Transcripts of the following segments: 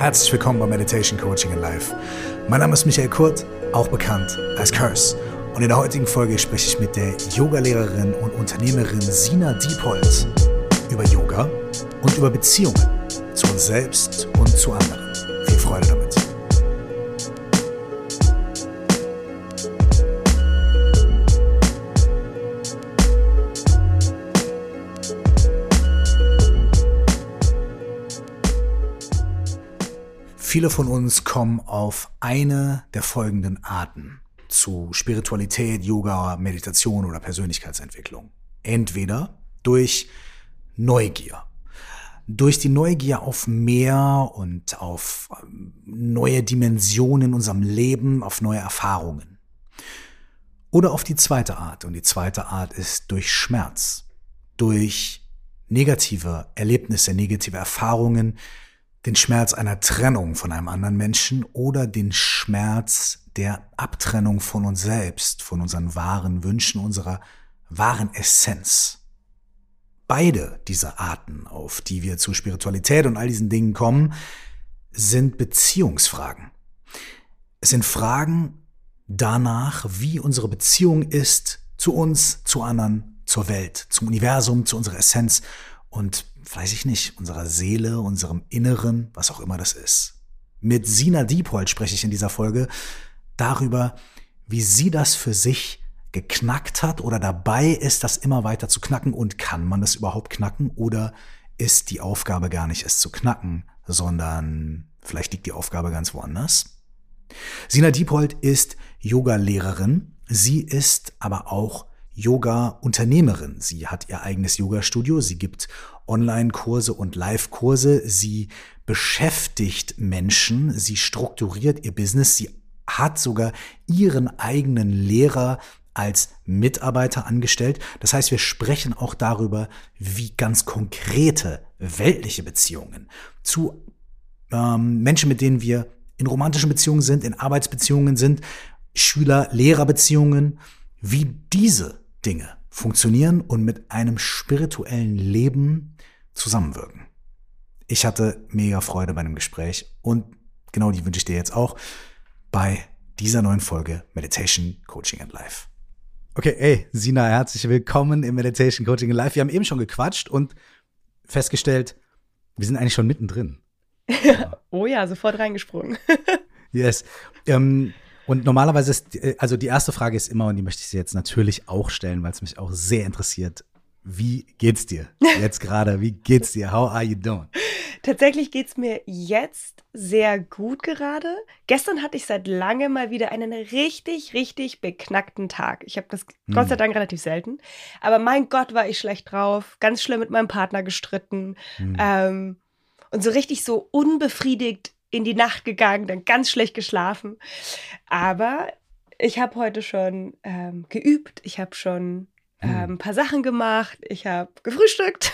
Herzlich willkommen bei Meditation Coaching in Life. Mein Name ist Michael Kurt, auch bekannt als Curse. Und in der heutigen Folge spreche ich mit der Yogalehrerin und Unternehmerin Sina Diepold über Yoga und über Beziehungen zu uns selbst und zu anderen. Viel Freude damit. Viele von uns kommen auf eine der folgenden Arten zu Spiritualität, Yoga, Meditation oder Persönlichkeitsentwicklung. Entweder durch Neugier. Durch die Neugier auf mehr und auf ähm, neue Dimensionen in unserem Leben, auf neue Erfahrungen. Oder auf die zweite Art. Und die zweite Art ist durch Schmerz. Durch negative Erlebnisse, negative Erfahrungen, den Schmerz einer Trennung von einem anderen Menschen oder den Schmerz der Abtrennung von uns selbst, von unseren wahren Wünschen, unserer wahren Essenz. Beide diese Arten, auf die wir zu Spiritualität und all diesen Dingen kommen, sind Beziehungsfragen. Es sind Fragen danach, wie unsere Beziehung ist zu uns, zu anderen, zur Welt, zum Universum, zu unserer Essenz und weiß ich nicht, unserer Seele, unserem Inneren, was auch immer das ist. Mit Sina Diepold spreche ich in dieser Folge darüber, wie sie das für sich geknackt hat oder dabei ist, das immer weiter zu knacken und kann man das überhaupt knacken oder ist die Aufgabe gar nicht es zu knacken, sondern vielleicht liegt die Aufgabe ganz woanders? Sina Diepold ist Yoga-Lehrerin. Sie ist aber auch Yoga-Unternehmerin. Sie hat ihr eigenes Yoga-Studio. Sie gibt Online-Kurse und Live-Kurse. Sie beschäftigt Menschen. Sie strukturiert ihr Business. Sie hat sogar ihren eigenen Lehrer als Mitarbeiter angestellt. Das heißt, wir sprechen auch darüber, wie ganz konkrete weltliche Beziehungen zu ähm, Menschen, mit denen wir in romantischen Beziehungen sind, in Arbeitsbeziehungen sind, Schüler-Lehrer-Beziehungen, wie diese Dinge funktionieren und mit einem spirituellen Leben zusammenwirken. Ich hatte mega Freude bei dem Gespräch und genau die wünsche ich dir jetzt auch bei dieser neuen Folge Meditation Coaching and Life. Okay, ey, Sina, herzlich willkommen im Meditation Coaching and Life. Wir haben eben schon gequatscht und festgestellt, wir sind eigentlich schon mittendrin. oh ja, sofort reingesprungen. yes. Ähm, und normalerweise ist, äh, also die erste Frage ist immer, und die möchte ich dir jetzt natürlich auch stellen, weil es mich auch sehr interessiert. Wie geht's dir jetzt gerade? Wie geht's dir? How are you doing? Tatsächlich geht's mir jetzt sehr gut gerade. Gestern hatte ich seit langem mal wieder einen richtig, richtig beknackten Tag. Ich habe das hm. Gott sei Dank relativ selten. Aber mein Gott, war ich schlecht drauf. Ganz schlimm mit meinem Partner gestritten. Hm. Ähm, und so richtig so unbefriedigt in die Nacht gegangen, dann ganz schlecht geschlafen. Aber ich habe heute schon ähm, geübt, ich habe schon ähm, ein paar Sachen gemacht, ich habe gefrühstückt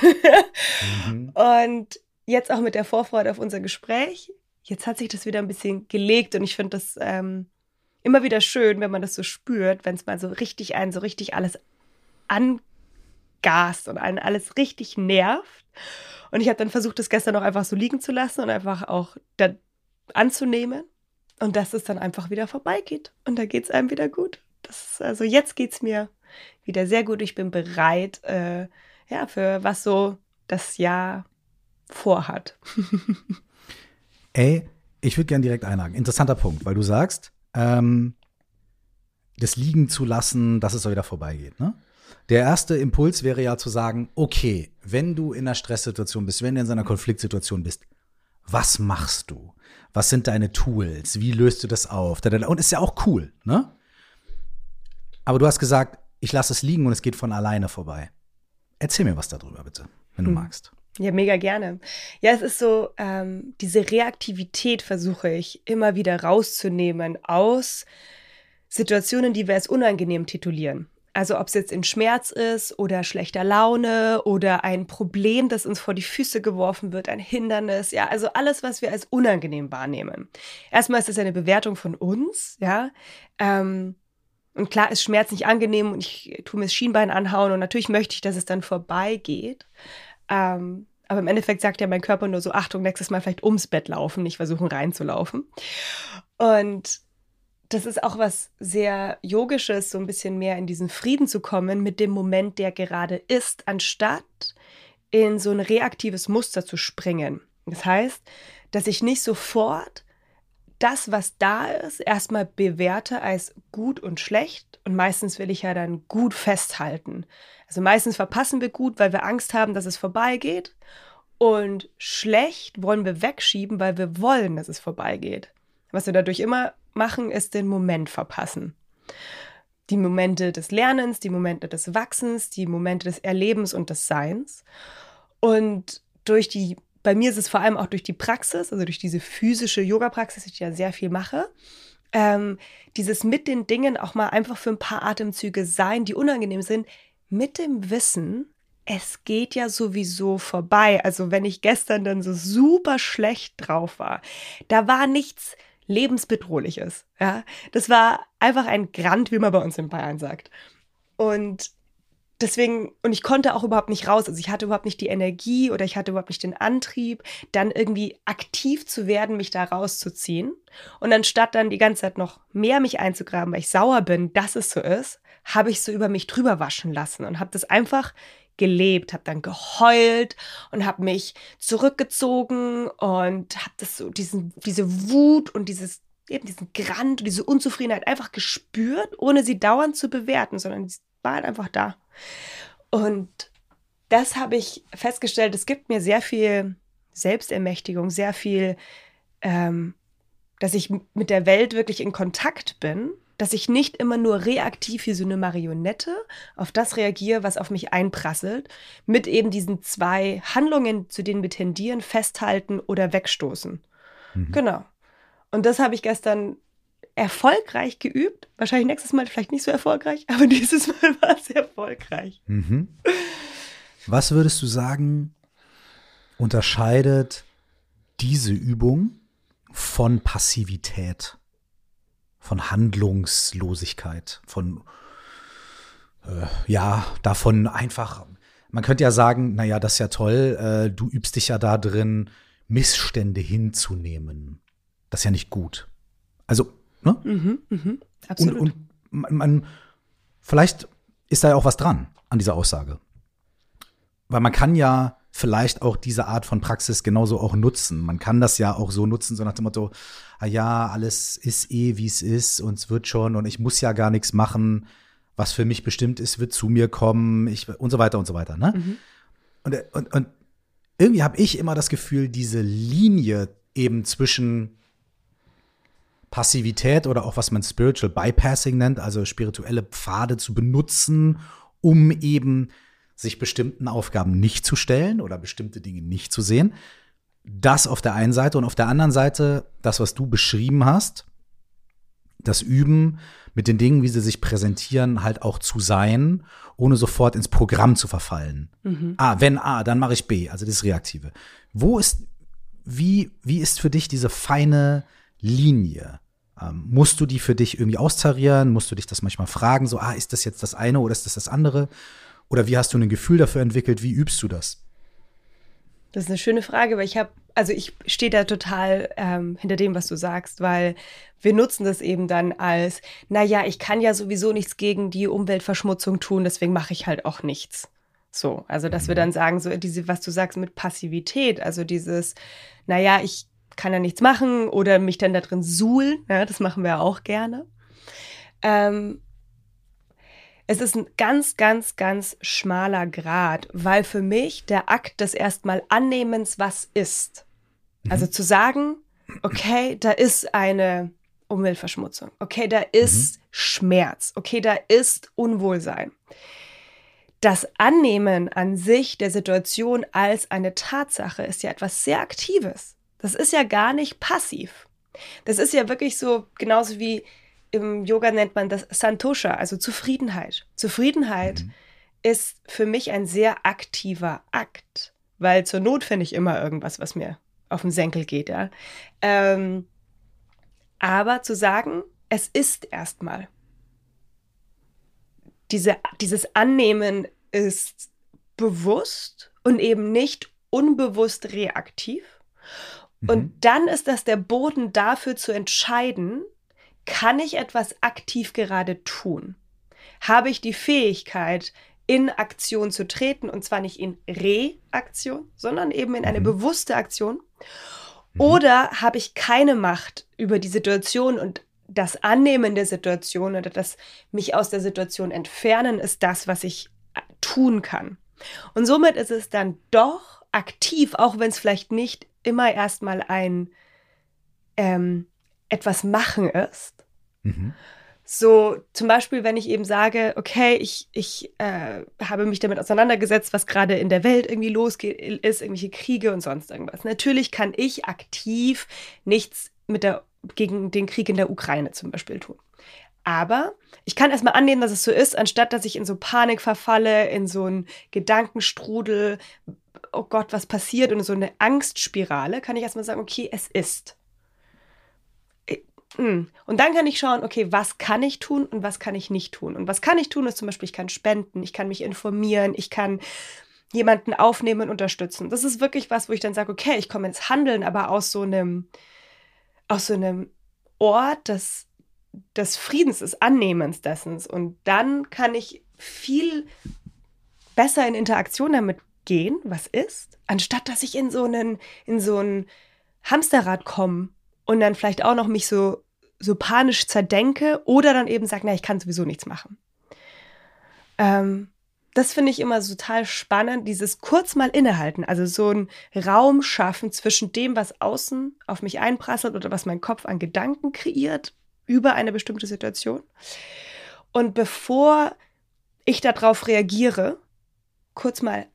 mhm. und jetzt auch mit der Vorfreude auf unser Gespräch. Jetzt hat sich das wieder ein bisschen gelegt und ich finde das ähm, immer wieder schön, wenn man das so spürt, wenn es mal so richtig einen, so richtig alles angast und einen alles richtig nervt. Und ich habe dann versucht, das gestern auch einfach so liegen zu lassen und einfach auch da anzunehmen und dass es dann einfach wieder vorbeigeht und da geht es einem wieder gut. Ist, also jetzt geht es mir wieder sehr gut. Ich bin bereit, äh, ja, für was so das Jahr vorhat. Ey, ich würde gerne direkt einhaken. Interessanter Punkt, weil du sagst, ähm, das liegen zu lassen, dass es wieder vorbeigeht. Ne? Der erste Impuls wäre ja zu sagen, okay, wenn du in einer Stresssituation bist, wenn du in so einer Konfliktsituation bist, was machst du? Was sind deine Tools? Wie löst du das auf? Und ist ja auch cool, ne? Aber du hast gesagt, ich lasse es liegen und es geht von alleine vorbei. Erzähl mir was darüber, bitte, wenn du hm. magst. Ja, mega gerne. Ja, es ist so, ähm, diese Reaktivität versuche ich immer wieder rauszunehmen aus Situationen, die wir als unangenehm titulieren. Also ob es jetzt in Schmerz ist oder schlechter Laune oder ein Problem, das uns vor die Füße geworfen wird, ein Hindernis, ja, also alles, was wir als unangenehm wahrnehmen. Erstmal ist das eine Bewertung von uns, ja. Ähm, und klar ist Schmerz nicht angenehm und ich tue mir das Schienbein anhauen und natürlich möchte ich, dass es dann vorbeigeht. Ähm, Aber im Endeffekt sagt ja mein Körper nur so, Achtung, nächstes Mal vielleicht ums Bett laufen, nicht versuchen reinzulaufen. Und das ist auch was sehr Yogisches, so ein bisschen mehr in diesen Frieden zu kommen mit dem Moment, der gerade ist, anstatt in so ein reaktives Muster zu springen. Das heißt, dass ich nicht sofort das, was da ist, erstmal bewerte als gut und schlecht. Und meistens will ich ja dann gut festhalten. Also meistens verpassen wir gut, weil wir Angst haben, dass es vorbeigeht. Und schlecht wollen wir wegschieben, weil wir wollen, dass es vorbeigeht. Was wir dadurch immer machen, ist den Moment verpassen. Die Momente des Lernens, die Momente des Wachsens, die Momente des Erlebens und des Seins. Und durch die, bei mir ist es vor allem auch durch die Praxis, also durch diese physische Yoga-Praxis, die ich ja sehr viel mache, ähm, dieses mit den Dingen auch mal einfach für ein paar Atemzüge sein, die unangenehm sind, mit dem Wissen, es geht ja sowieso vorbei. Also wenn ich gestern dann so super schlecht drauf war, da war nichts lebensbedrohliches. Ja, das war einfach ein Grand, wie man bei uns in Bayern sagt. Und deswegen, und ich konnte auch überhaupt nicht raus. Also ich hatte überhaupt nicht die Energie oder ich hatte überhaupt nicht den Antrieb, dann irgendwie aktiv zu werden, mich da rauszuziehen. Und anstatt dann die ganze Zeit noch mehr mich einzugraben, weil ich sauer bin, dass es so ist, habe ich so über mich drüber waschen lassen und habe das einfach gelebt, habe dann geheult und habe mich zurückgezogen und habe das so diesen diese Wut und dieses eben diesen Grant und diese Unzufriedenheit einfach gespürt, ohne sie dauernd zu bewerten, sondern sie war halt einfach da. Und das habe ich festgestellt, es gibt mir sehr viel Selbstermächtigung, sehr viel, ähm, dass ich mit der Welt wirklich in Kontakt bin, dass ich nicht immer nur reaktiv wie so eine Marionette auf das reagiere, was auf mich einprasselt, mit eben diesen zwei Handlungen, zu denen wir tendieren, festhalten oder wegstoßen. Mhm. Genau. Und das habe ich gestern erfolgreich geübt. Wahrscheinlich nächstes Mal vielleicht nicht so erfolgreich, aber dieses Mal war es erfolgreich. Mhm. Was würdest du sagen, unterscheidet diese Übung von Passivität, von Handlungslosigkeit, von äh, ja, davon einfach, man könnte ja sagen, naja, das ist ja toll, äh, du übst dich ja da drin, Missstände hinzunehmen. Das ist ja nicht gut. Also Ne? Mhm, mhm, absolut. Und, und man, man, vielleicht ist da ja auch was dran an dieser Aussage. Weil man kann ja vielleicht auch diese Art von Praxis genauso auch nutzen. Man kann das ja auch so nutzen, so nach dem Motto, ah ja, alles ist eh, wie es ist und es wird schon und ich muss ja gar nichts machen. Was für mich bestimmt ist, wird zu mir kommen ich, und so weiter und so weiter. Ne? Mhm. Und, und, und irgendwie habe ich immer das Gefühl, diese Linie eben zwischen Passivität oder auch was man Spiritual Bypassing nennt, also spirituelle Pfade zu benutzen, um eben sich bestimmten Aufgaben nicht zu stellen oder bestimmte Dinge nicht zu sehen. Das auf der einen Seite und auf der anderen Seite das, was du beschrieben hast, das Üben mit den Dingen, wie sie sich präsentieren, halt auch zu sein, ohne sofort ins Programm zu verfallen. Mhm. Ah, wenn A, dann mache ich B, also das Reaktive. Wo ist, wie, wie ist für dich diese feine Linie? Ähm, musst du die für dich irgendwie austarieren? Musst du dich das manchmal fragen, so, ah, ist das jetzt das eine oder ist das das andere? Oder wie hast du ein Gefühl dafür entwickelt? Wie übst du das? Das ist eine schöne Frage, weil ich habe, also ich stehe da total ähm, hinter dem, was du sagst, weil wir nutzen das eben dann als, naja, ich kann ja sowieso nichts gegen die Umweltverschmutzung tun, deswegen mache ich halt auch nichts. So, also dass wir mhm. dann sagen, so diese, was du sagst mit Passivität, also dieses, naja, ich kann ja nichts machen oder mich dann da drin suhlen. Ja, das machen wir auch gerne. Ähm, es ist ein ganz, ganz, ganz schmaler Grad, weil für mich der Akt des erstmal Annehmens, was ist. Mhm. Also zu sagen, okay, da ist eine Umweltverschmutzung, okay, da ist mhm. Schmerz, okay, da ist Unwohlsein. Das Annehmen an sich der Situation als eine Tatsache ist ja etwas sehr Aktives. Das ist ja gar nicht passiv. Das ist ja wirklich so, genauso wie im Yoga nennt man das Santosha, also Zufriedenheit. Zufriedenheit mhm. ist für mich ein sehr aktiver Akt, weil zur Not finde ich immer irgendwas, was mir auf den Senkel geht. Ja? Ähm, aber zu sagen, es ist erstmal. Diese, dieses Annehmen ist bewusst und eben nicht unbewusst reaktiv. Und mhm. dann ist das der Boden dafür zu entscheiden, kann ich etwas aktiv gerade tun? Habe ich die Fähigkeit, in Aktion zu treten und zwar nicht in Reaktion, sondern eben in eine mhm. bewusste Aktion? Mhm. Oder habe ich keine Macht über die Situation und das Annehmen der Situation oder das mich aus der Situation entfernen ist das, was ich äh, tun kann. Und somit ist es dann doch aktiv, auch wenn es vielleicht nicht immer erstmal ein ähm, etwas machen ist. Mhm. So zum Beispiel, wenn ich eben sage, okay, ich, ich äh, habe mich damit auseinandergesetzt, was gerade in der Welt irgendwie losgeht, ist, irgendwelche Kriege und sonst irgendwas. Natürlich kann ich aktiv nichts mit der, gegen den Krieg in der Ukraine zum Beispiel tun. Aber ich kann erstmal annehmen, dass es so ist, anstatt dass ich in so Panik verfalle, in so einen Gedankenstrudel, oh Gott, was passiert und so eine Angstspirale, kann ich erstmal sagen, okay, es ist. Hm. Und dann kann ich schauen, okay, was kann ich tun und was kann ich nicht tun. Und was kann ich tun, ist zum Beispiel, ich kann spenden, ich kann mich informieren, ich kann jemanden aufnehmen und unterstützen. Das ist wirklich was, wo ich dann sage, okay, ich komme ins Handeln, aber aus so einem, aus so einem Ort des, des Friedens, des Annehmens dessen. Und dann kann ich viel besser in Interaktion damit gehen, was ist, anstatt dass ich in so einen, in so ein Hamsterrad komme und dann vielleicht auch noch mich so, so panisch zerdenke oder dann eben sage, na, ich kann sowieso nichts machen. Ähm, das finde ich immer so total spannend, dieses kurz mal innehalten, also so einen Raum schaffen zwischen dem, was außen auf mich einprasselt oder was mein Kopf an Gedanken kreiert über eine bestimmte Situation. Und bevor ich darauf reagiere, kurz mal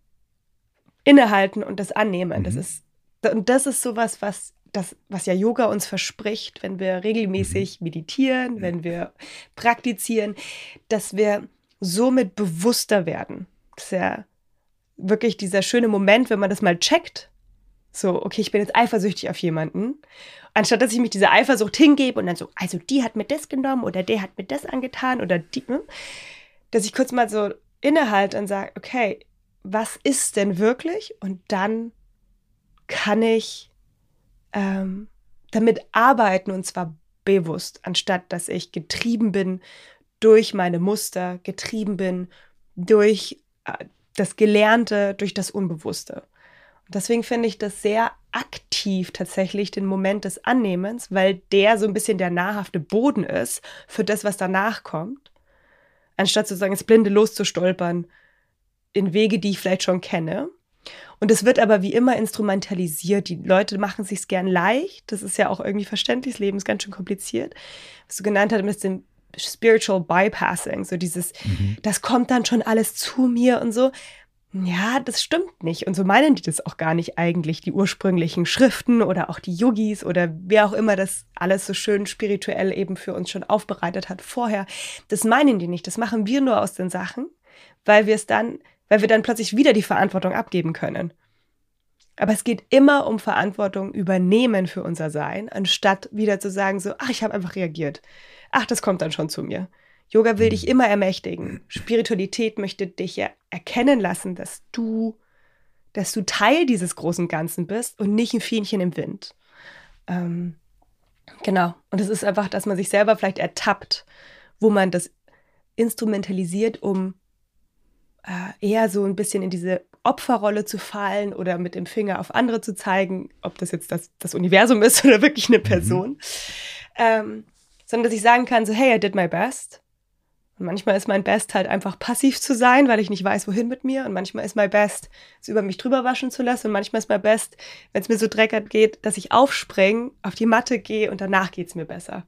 innehalten und das annehmen. Mhm. Das ist und das ist sowas, was das, was ja Yoga uns verspricht, wenn wir regelmäßig mhm. meditieren, wenn wir praktizieren, dass wir somit bewusster werden. Das ist ja wirklich dieser schöne Moment, wenn man das mal checkt. So, okay, ich bin jetzt eifersüchtig auf jemanden. Anstatt dass ich mich dieser Eifersucht hingebe und dann so, also die hat mir das genommen oder der hat mir das angetan oder die, ne? dass ich kurz mal so innehalte und sage, okay, was ist denn wirklich? Und dann kann ich ähm, damit arbeiten und zwar bewusst, anstatt dass ich getrieben bin durch meine Muster, getrieben bin durch äh, das Gelernte, durch das Unbewusste. Und deswegen finde ich das sehr aktiv tatsächlich den Moment des Annehmens, weil der so ein bisschen der nahrhafte Boden ist für das, was danach kommt, anstatt sozusagen ins Blinde loszustolpern in Wege, die ich vielleicht schon kenne. Und es wird aber wie immer instrumentalisiert. Die Leute machen sich gern leicht. Das ist ja auch irgendwie verständlich. Das Leben ist ganz schön kompliziert. Was du genannt hast mit dem Spiritual Bypassing, so dieses, mhm. das kommt dann schon alles zu mir und so. Ja, das stimmt nicht. Und so meinen die das auch gar nicht eigentlich, die ursprünglichen Schriften oder auch die Yogis oder wer auch immer das alles so schön spirituell eben für uns schon aufbereitet hat vorher. Das meinen die nicht. Das machen wir nur aus den Sachen, weil wir es dann weil wir dann plötzlich wieder die Verantwortung abgeben können. Aber es geht immer um Verantwortung übernehmen für unser Sein, anstatt wieder zu sagen, so, ach, ich habe einfach reagiert. Ach, das kommt dann schon zu mir. Yoga will dich immer ermächtigen. Spiritualität möchte dich ja erkennen lassen, dass du, dass du Teil dieses großen Ganzen bist und nicht ein Fähnchen im Wind. Ähm, genau. Und es ist einfach, dass man sich selber vielleicht ertappt, wo man das instrumentalisiert, um äh, eher so ein bisschen in diese Opferrolle zu fallen oder mit dem Finger auf andere zu zeigen, ob das jetzt das, das Universum ist oder wirklich eine mhm. Person. Mhm. Ähm, sondern dass ich sagen kann, so, hey, I did my best. Und manchmal ist mein Best halt einfach passiv zu sein, weil ich nicht weiß, wohin mit mir. Und manchmal ist my best, es über mich drüber waschen zu lassen. Und manchmal ist my best, wenn es mir so dreckert geht, dass ich aufspringe, auf die Matte gehe und danach geht es mir besser.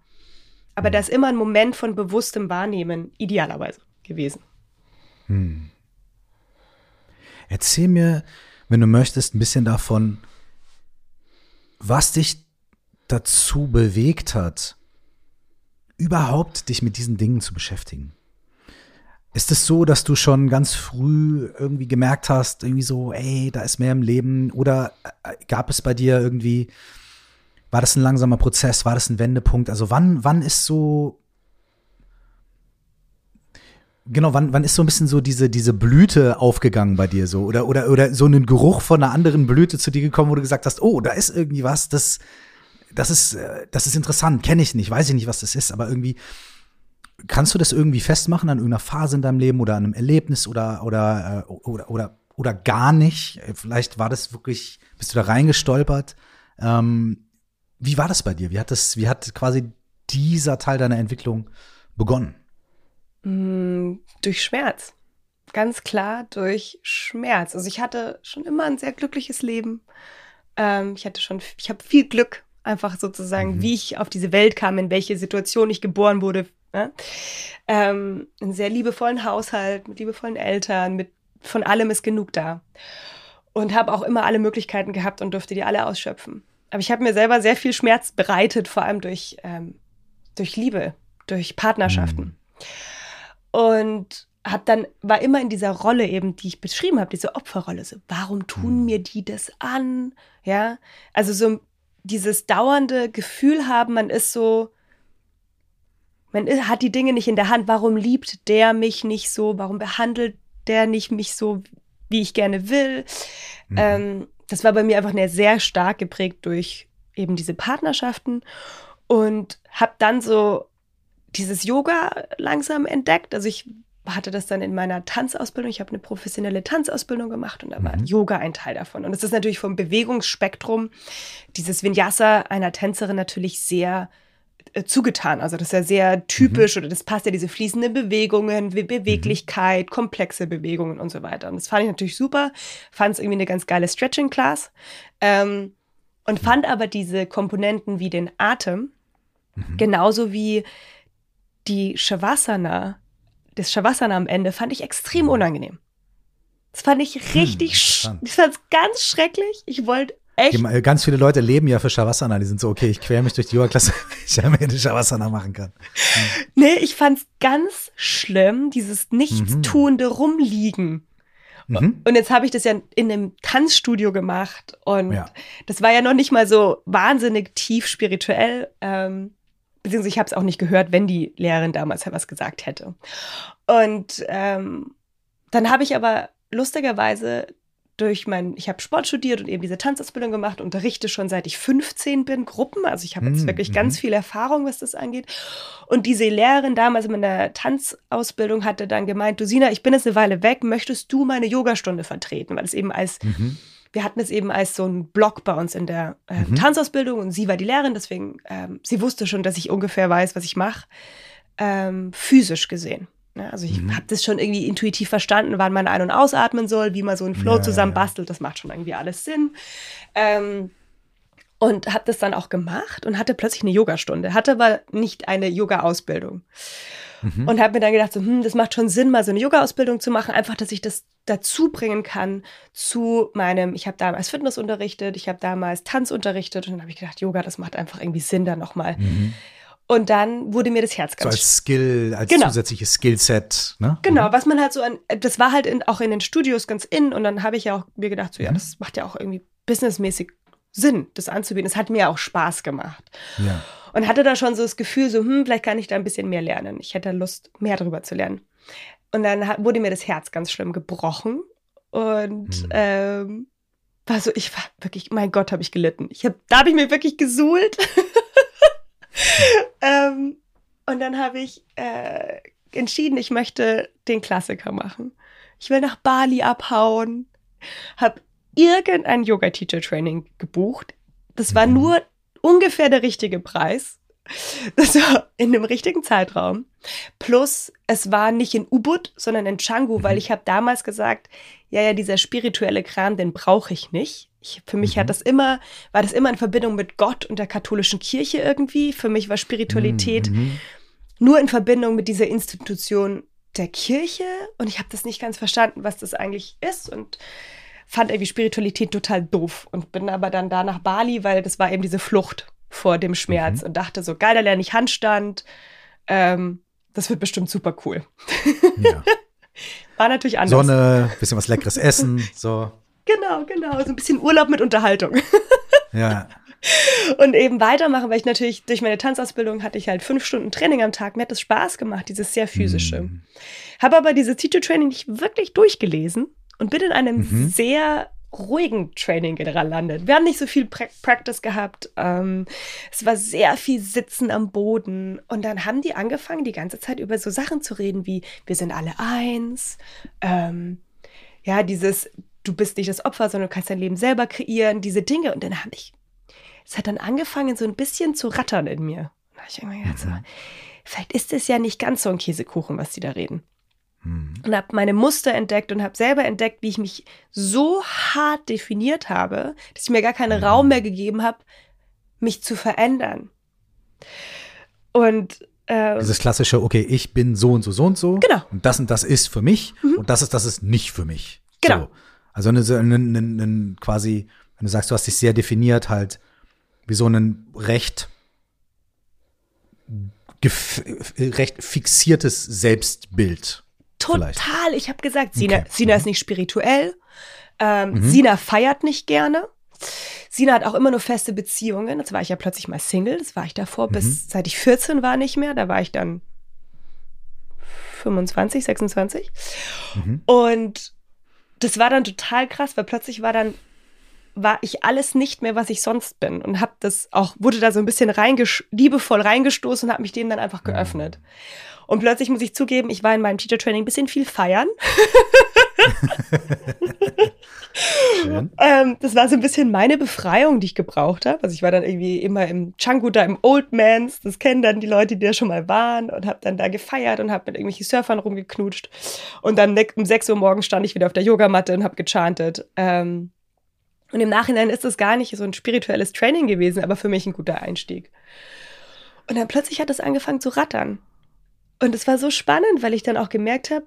Aber mhm. da ist immer ein Moment von bewusstem Wahrnehmen, idealerweise gewesen. Hm. Erzähl mir, wenn du möchtest, ein bisschen davon, was dich dazu bewegt hat, überhaupt dich mit diesen Dingen zu beschäftigen. Ist es so, dass du schon ganz früh irgendwie gemerkt hast, irgendwie so, ey, da ist mehr im Leben? Oder äh, gab es bei dir irgendwie, war das ein langsamer Prozess, war das ein Wendepunkt? Also wann, wann ist so, Genau, wann, wann ist so ein bisschen so diese, diese Blüte aufgegangen bei dir so? Oder, oder, oder so ein Geruch von einer anderen Blüte zu dir gekommen, wo du gesagt hast, oh, da ist irgendwie was, das, das ist, äh, das ist interessant, kenne ich nicht, weiß ich nicht, was das ist, aber irgendwie, kannst du das irgendwie festmachen an irgendeiner Phase in deinem Leben oder an einem Erlebnis oder, oder, äh, oder, oder, oder gar nicht? Vielleicht war das wirklich, bist du da reingestolpert? Ähm, wie war das bei dir? Wie hat das, wie hat quasi dieser Teil deiner Entwicklung begonnen? Mm, durch Schmerz. Ganz klar durch Schmerz. Also ich hatte schon immer ein sehr glückliches Leben. Ähm, ich hatte schon, ich habe viel Glück, einfach sozusagen, mhm. wie ich auf diese Welt kam, in welche Situation ich geboren wurde. Ne? Ähm, einen sehr liebevollen Haushalt, mit liebevollen Eltern, mit von allem ist genug da. Und habe auch immer alle Möglichkeiten gehabt und durfte die alle ausschöpfen. Aber ich habe mir selber sehr viel Schmerz bereitet, vor allem durch, ähm, durch Liebe, durch Partnerschaften. Mhm. Und hab dann war immer in dieser Rolle eben, die ich beschrieben habe, diese Opferrolle. So, warum tun mhm. mir die das an? Ja, also so dieses dauernde Gefühl haben, man ist so, man hat die Dinge nicht in der Hand. Warum liebt der mich nicht so? Warum behandelt der nicht mich so, wie ich gerne will? Mhm. Ähm, das war bei mir einfach sehr stark geprägt durch eben diese Partnerschaften und habe dann so dieses Yoga langsam entdeckt. Also ich hatte das dann in meiner Tanzausbildung. Ich habe eine professionelle Tanzausbildung gemacht und da war mhm. Yoga ein Teil davon. Und es ist natürlich vom Bewegungsspektrum dieses Vinyasa einer Tänzerin natürlich sehr äh, zugetan. Also das ist ja sehr typisch mhm. oder das passt ja diese fließenden Bewegungen, Beweglichkeit, mhm. komplexe Bewegungen und so weiter. Und das fand ich natürlich super. Fand es irgendwie eine ganz geile Stretching-Class. Ähm, und mhm. fand aber diese Komponenten wie den Atem mhm. genauso wie die Shavasana, das Shavasana am Ende, fand ich extrem unangenehm. Das fand ich hm, richtig, hm, ich fand es ganz schrecklich. Ich wollte echt. Ganz viele Leute leben ja für Shavasana. Die sind so, okay, ich quäle mich durch die Yoga-Klasse, ich am Ende Shavasana machen kann. Hm. Nee, ich fand es ganz schlimm, dieses nichtstuende mhm. Rumliegen. Mhm. Und jetzt habe ich das ja in einem Tanzstudio gemacht und ja. das war ja noch nicht mal so wahnsinnig tief spirituell. Ähm, beziehungsweise ich habe es auch nicht gehört, wenn die Lehrerin damals was gesagt hätte. Und ähm, dann habe ich aber lustigerweise durch mein, ich habe Sport studiert und eben diese Tanzausbildung gemacht, unterrichte schon seit ich 15 bin, Gruppen. Also ich habe jetzt mm, wirklich mm. ganz viel Erfahrung, was das angeht. Und diese Lehrerin damals in meiner Tanzausbildung hatte dann gemeint, du Sina, ich bin jetzt eine Weile weg, möchtest du meine Yogastunde vertreten? Weil es eben als mhm wir hatten es eben als so ein Block bei uns in der äh, mhm. Tanzausbildung und sie war die Lehrerin, deswegen, ähm, sie wusste schon, dass ich ungefähr weiß, was ich mache, ähm, physisch gesehen. Ja, also ich mhm. habe das schon irgendwie intuitiv verstanden, wann man ein- und ausatmen soll, wie man so einen Flow ja, zusammen bastelt, das macht schon irgendwie alles Sinn. Ähm, und habe das dann auch gemacht und hatte plötzlich eine Yogastunde, hatte aber nicht eine Yoga-Ausbildung. Mhm. Und habe mir dann gedacht, so, hm, das macht schon Sinn, mal so eine Yoga-Ausbildung zu machen, einfach, dass ich das dazu bringen kann zu meinem, ich habe damals Fitness unterrichtet, ich habe damals Tanz unterrichtet und dann habe ich gedacht, Yoga, das macht einfach irgendwie Sinn da nochmal. Mhm. Und dann wurde mir das Herz ganz So als Skill, als genau. zusätzliches Skillset, ne? Genau, mhm. was man halt so an, das war halt in, auch in den Studios ganz in und dann habe ich ja auch mir gedacht, so ja, mhm. das macht ja auch irgendwie businessmäßig Sinn, das anzubieten. Es hat mir auch Spaß gemacht. Ja. Und hatte da schon so das Gefühl, so, hm, vielleicht kann ich da ein bisschen mehr lernen. Ich hätte Lust, mehr darüber zu lernen. Und dann wurde mir das Herz ganz schlimm gebrochen. Und mhm. ähm, war so, ich war wirklich, mein Gott, habe ich gelitten. Ich hab, da habe ich mir wirklich gesuhlt. ähm, und dann habe ich äh, entschieden, ich möchte den Klassiker machen. Ich will nach Bali abhauen. Habe irgendein Yoga-Teacher-Training gebucht. Das war mhm. nur ungefähr der richtige Preis. Das war in dem richtigen Zeitraum. Plus, es war nicht in Ubud, sondern in Canggu, mhm. weil ich habe damals gesagt, ja, ja, dieser spirituelle Kram, den brauche ich nicht. Ich, für mich mhm. hat das immer, war das immer in Verbindung mit Gott und der katholischen Kirche irgendwie. Für mich war Spiritualität mhm. nur in Verbindung mit dieser Institution der Kirche. Und ich habe das nicht ganz verstanden, was das eigentlich ist. Und fand irgendwie Spiritualität total doof und bin aber dann da nach Bali, weil das war eben diese Flucht vor dem Schmerz mhm. und dachte so, geil, da lerne ich Handstand. Ähm, das wird bestimmt super cool. Ja. War natürlich anders. Sonne, bisschen was leckeres essen, so. Genau, genau. So ein bisschen Urlaub mit Unterhaltung. Ja. und eben weitermachen, weil ich natürlich durch meine Tanzausbildung hatte ich halt fünf Stunden Training am Tag. Mir hat das Spaß gemacht, dieses sehr physische. Mhm. Habe aber dieses Teacher-Training nicht wirklich durchgelesen und bin in einem mhm. sehr ruhigen Training gelandet. Wir haben nicht so viel pra Practice gehabt. Ähm, es war sehr viel Sitzen am Boden. Und dann haben die angefangen, die ganze Zeit über so Sachen zu reden wie, wir sind alle eins. Ähm, ja, dieses, du bist nicht das Opfer, sondern du kannst dein Leben selber kreieren, diese Dinge. Und dann habe ich, es hat dann angefangen, so ein bisschen zu rattern in mir. Und da habe ich irgendwann gedacht, so, mhm. vielleicht ist es ja nicht ganz so ein Käsekuchen, was die da reden. Mhm. Und habe meine Muster entdeckt und habe selber entdeckt, wie ich mich so hart definiert habe, dass ich mir gar keinen mhm. Raum mehr gegeben habe, mich zu verändern. Und äh, dieses klassische, okay, ich bin so und so, so und so. Genau. Und das und das ist für mich mhm. und das ist, das ist nicht für mich. Genau. So. Also eine, eine, eine, quasi, wenn du sagst, du hast dich sehr definiert, halt wie so ein recht recht fixiertes Selbstbild. Total. Vielleicht. Ich habe gesagt, Sina, okay. Sina ist nicht spirituell. Ähm, mhm. Sina feiert nicht gerne. Sina hat auch immer nur feste Beziehungen. Jetzt war ich ja plötzlich mal Single. Das war ich davor, mhm. bis seit ich 14 war nicht mehr. Da war ich dann 25, 26. Mhm. Und das war dann total krass, weil plötzlich war dann war ich alles nicht mehr, was ich sonst bin und habe das auch wurde da so ein bisschen reinges liebevoll reingestoßen und habe mich dem dann einfach geöffnet. Mhm. Und plötzlich muss ich zugeben, ich war in meinem Teacher Training ein bisschen viel feiern. ähm, das war so ein bisschen meine Befreiung, die ich gebraucht habe. Also ich war dann irgendwie immer im Changu da im Old Mans, das kennen dann die Leute, die da schon mal waren und habe dann da gefeiert und habe mit irgendwelchen Surfern rumgeknutscht. Und dann um 6 Uhr morgens stand ich wieder auf der Yogamatte und habe gechantet. Ähm, und im Nachhinein ist das gar nicht so ein spirituelles Training gewesen, aber für mich ein guter Einstieg. Und dann plötzlich hat es angefangen zu rattern. Und es war so spannend, weil ich dann auch gemerkt habe,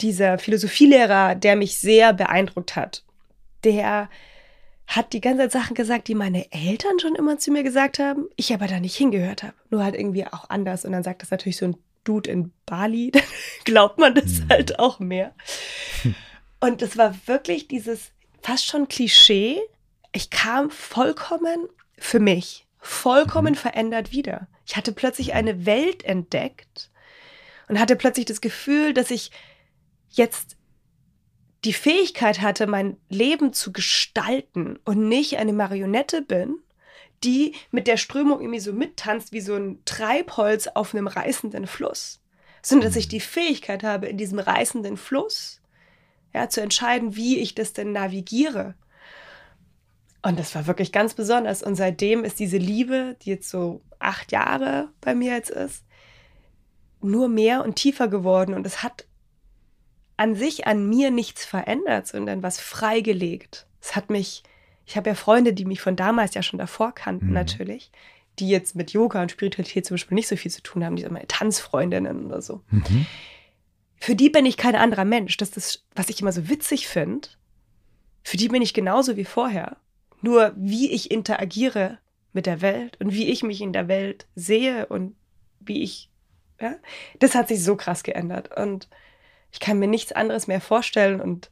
dieser Philosophielehrer, der mich sehr beeindruckt hat, der hat die ganze Zeit Sachen gesagt, die meine Eltern schon immer zu mir gesagt haben, ich aber da nicht hingehört habe. Nur halt irgendwie auch anders. Und dann sagt das natürlich so ein Dude in Bali, dann glaubt man das mhm. halt auch mehr. Und es war wirklich dieses fast schon Klischee. Ich kam vollkommen für mich, vollkommen mhm. verändert wieder. Ich hatte plötzlich eine Welt entdeckt und hatte plötzlich das Gefühl, dass ich jetzt die Fähigkeit hatte, mein Leben zu gestalten und nicht eine Marionette bin, die mit der Strömung irgendwie so mittanzt wie so ein Treibholz auf einem reißenden Fluss, sondern dass ich die Fähigkeit habe, in diesem reißenden Fluss ja, zu entscheiden, wie ich das denn navigiere. Und das war wirklich ganz besonders. Und seitdem ist diese Liebe, die jetzt so acht Jahre bei mir jetzt ist, nur mehr und tiefer geworden. Und es hat an sich an mir nichts verändert, sondern was freigelegt. Es hat mich, ich habe ja Freunde, die mich von damals ja schon davor kannten, mhm. natürlich, die jetzt mit Yoga und Spiritualität zum Beispiel nicht so viel zu tun haben, die sind meine Tanzfreundinnen oder so. Mhm. Für die bin ich kein anderer Mensch. Das ist das, was ich immer so witzig finde. Für die bin ich genauso wie vorher. Nur wie ich interagiere mit der Welt und wie ich mich in der Welt sehe und wie ich, ja, das hat sich so krass geändert. Und ich kann mir nichts anderes mehr vorstellen und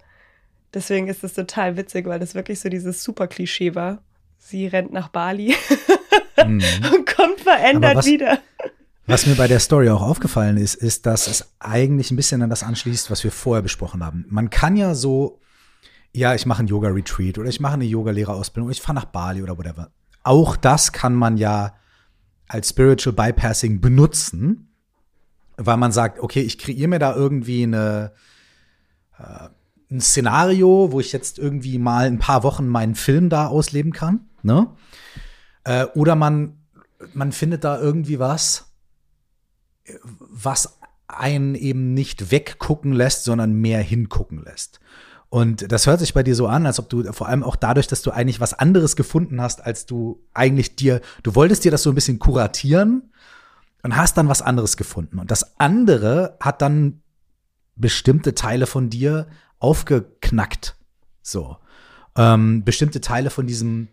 deswegen ist es total witzig, weil das wirklich so dieses super Klischee war. Sie rennt nach Bali mhm. und kommt verändert was, wieder. Was mir bei der Story auch aufgefallen ist, ist, dass es eigentlich ein bisschen an das anschließt, was wir vorher besprochen haben. Man kann ja so ja, ich mache einen Yoga-Retreat oder ich mache eine Yoga-Lehrerausbildung oder ich fahre nach Bali oder whatever. Auch das kann man ja als Spiritual Bypassing benutzen, weil man sagt, okay, ich kreiere mir da irgendwie eine, äh, ein Szenario, wo ich jetzt irgendwie mal ein paar Wochen meinen Film da ausleben kann. Ne? Äh, oder man, man findet da irgendwie was, was einen eben nicht weggucken lässt, sondern mehr hingucken lässt. Und das hört sich bei dir so an, als ob du vor allem auch dadurch, dass du eigentlich was anderes gefunden hast, als du eigentlich dir, du wolltest dir das so ein bisschen kuratieren und hast dann was anderes gefunden. Und das andere hat dann bestimmte Teile von dir aufgeknackt. So. Ähm, bestimmte Teile von diesem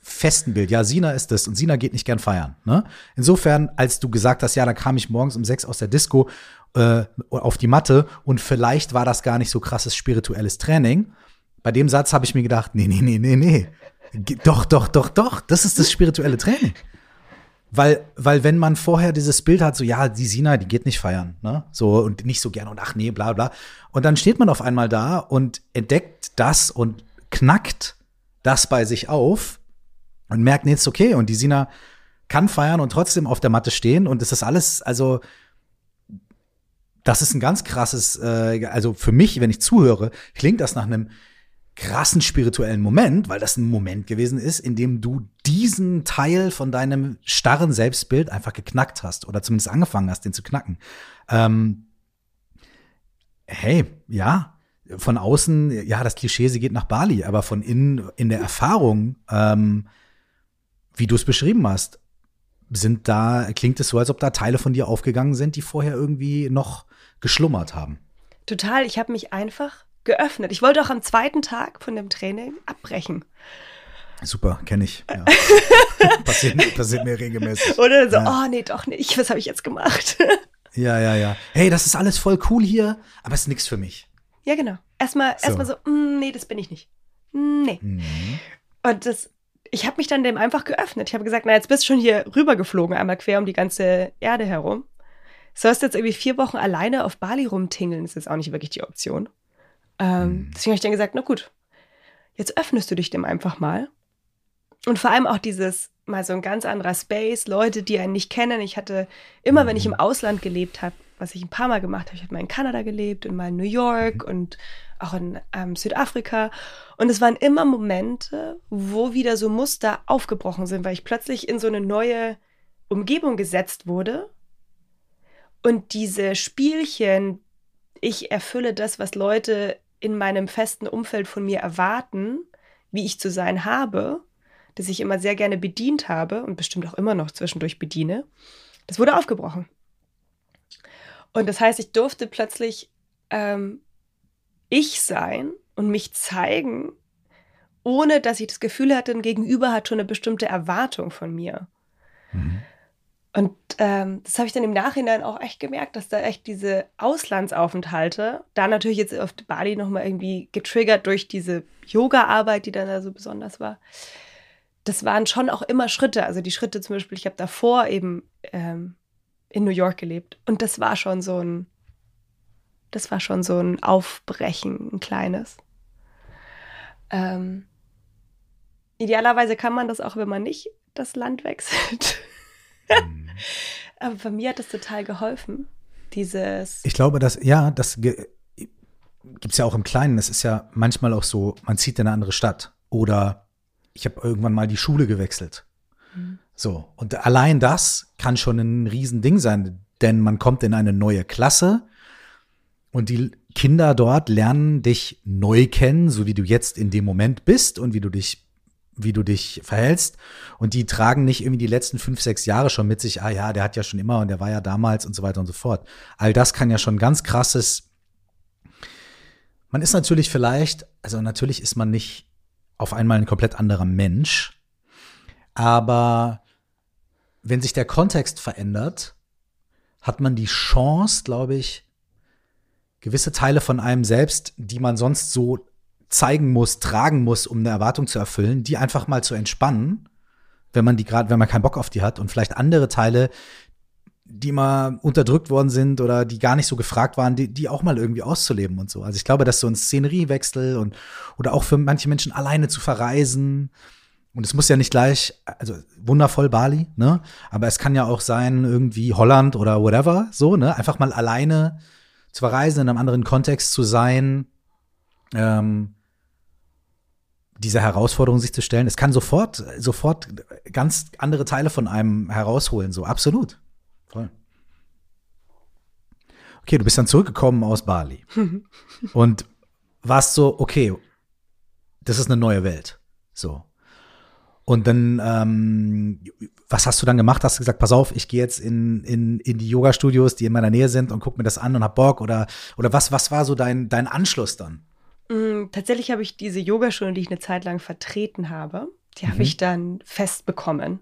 festen Bild. Ja, Sina ist das und Sina geht nicht gern feiern. Ne? Insofern, als du gesagt hast, ja, da kam ich morgens um sechs aus der Disco äh, auf die Matte und vielleicht war das gar nicht so krasses spirituelles Training. Bei dem Satz habe ich mir gedacht, nee, nee, nee, nee, nee. Doch, doch, doch, doch. Das ist das spirituelle Training. Weil, weil wenn man vorher dieses Bild hat, so ja, die Sina, die geht nicht feiern, ne? So und nicht so gerne und ach nee, bla bla. Und dann steht man auf einmal da und entdeckt das und knackt das bei sich auf und merkt, nee, ist okay. Und die Sina kann feiern und trotzdem auf der Matte stehen. Und es ist alles, also das ist ein ganz krasses, äh, also für mich, wenn ich zuhöre, klingt das nach einem krassen spirituellen Moment, weil das ein Moment gewesen ist, in dem du diesen Teil von deinem starren Selbstbild einfach geknackt hast oder zumindest angefangen hast, den zu knacken. Ähm, hey, ja, von außen, ja, das Klischee, sie geht nach Bali, aber von innen in der Erfahrung, ähm, wie du es beschrieben hast, sind da, klingt es so, als ob da Teile von dir aufgegangen sind, die vorher irgendwie noch geschlummert haben. Total, ich habe mich einfach geöffnet. Ich wollte auch am zweiten Tag von dem Training abbrechen. Super, kenne ich. Ja. passiert, passiert, mir regelmäßig. Oder so, ja. oh nee, doch nicht. Was habe ich jetzt gemacht? ja, ja, ja. Hey, das ist alles voll cool hier, aber es ist nichts für mich. Ja, genau. Erstmal so. erstmal so, mm, nee, das bin ich nicht. Nee. Mhm. Und das, ich habe mich dann dem einfach geöffnet. Ich habe gesagt, na, jetzt bist du schon hier rübergeflogen, einmal quer um die ganze Erde herum. Sollst jetzt irgendwie vier Wochen alleine auf Bali rumtingeln, ist jetzt auch nicht wirklich die Option. Ähm, mhm. Deswegen habe ich dann gesagt, na gut, jetzt öffnest du dich dem einfach mal. Und vor allem auch dieses mal so ein ganz anderer Space, Leute, die einen nicht kennen. Ich hatte immer, wenn ich im mhm. Ausland gelebt habe, was ich ein paar Mal gemacht habe, ich habe mal in Kanada gelebt, in mal in New York mhm. und auch in ähm, Südafrika. Und es waren immer Momente, wo wieder so Muster aufgebrochen sind, weil ich plötzlich in so eine neue Umgebung gesetzt wurde. Und diese Spielchen, ich erfülle das, was Leute in meinem festen Umfeld von mir erwarten, wie ich zu sein habe, das ich immer sehr gerne bedient habe und bestimmt auch immer noch zwischendurch bediene, das wurde aufgebrochen. Und das heißt, ich durfte plötzlich ähm, ich sein und mich zeigen, ohne dass ich das Gefühl hatte, ein Gegenüber hat schon eine bestimmte Erwartung von mir. Mhm. Und ähm, das habe ich dann im Nachhinein auch echt gemerkt, dass da echt diese Auslandsaufenthalte, da natürlich jetzt auf Bali nochmal irgendwie getriggert durch diese Yoga-Arbeit, die dann da so besonders war, das waren schon auch immer Schritte. Also die Schritte zum Beispiel, ich habe davor eben ähm, in New York gelebt und das war schon so ein, das war schon so ein Aufbrechen, ein kleines. Ähm, idealerweise kann man das auch, wenn man nicht das Land wechselt. Mhm. Aber bei mir hat das total geholfen. Dieses. Ich glaube, dass, ja, das gibt es ja auch im Kleinen. Es ist ja manchmal auch so, man zieht in eine andere Stadt. Oder ich habe irgendwann mal die Schule gewechselt. Mhm. So. Und allein das kann schon ein Riesending sein, denn man kommt in eine neue Klasse und die Kinder dort lernen dich neu kennen, so wie du jetzt in dem Moment bist und wie du dich wie du dich verhältst. Und die tragen nicht irgendwie die letzten fünf, sechs Jahre schon mit sich, ah ja, der hat ja schon immer und der war ja damals und so weiter und so fort. All das kann ja schon ganz krasses. Man ist natürlich vielleicht, also natürlich ist man nicht auf einmal ein komplett anderer Mensch, aber wenn sich der Kontext verändert, hat man die Chance, glaube ich, gewisse Teile von einem selbst, die man sonst so zeigen muss, tragen muss, um eine Erwartung zu erfüllen, die einfach mal zu entspannen, wenn man die gerade, wenn man keinen Bock auf die hat und vielleicht andere Teile, die mal unterdrückt worden sind oder die gar nicht so gefragt waren, die, die auch mal irgendwie auszuleben und so. Also ich glaube, dass so ein Szeneriewechsel und oder auch für manche Menschen alleine zu verreisen. Und es muss ja nicht gleich, also wundervoll Bali, ne? Aber es kann ja auch sein, irgendwie Holland oder whatever, so, ne? Einfach mal alleine zu verreisen, in einem anderen Kontext zu sein. Ähm, diese Herausforderung sich zu stellen. Es kann sofort, sofort ganz andere Teile von einem herausholen, so absolut. Voll. Okay, du bist dann zurückgekommen aus Bali und warst so, okay, das ist eine neue Welt. So. Und dann, ähm, was hast du dann gemacht? Hast du gesagt, pass auf, ich gehe jetzt in, in, in die Yoga-Studios, die in meiner Nähe sind und guck mir das an und hab Bock? Oder, oder was, was war so dein, dein Anschluss dann? Mm, tatsächlich habe ich diese Yogastunde, die ich eine Zeit lang vertreten habe, die mhm. habe ich dann fest bekommen.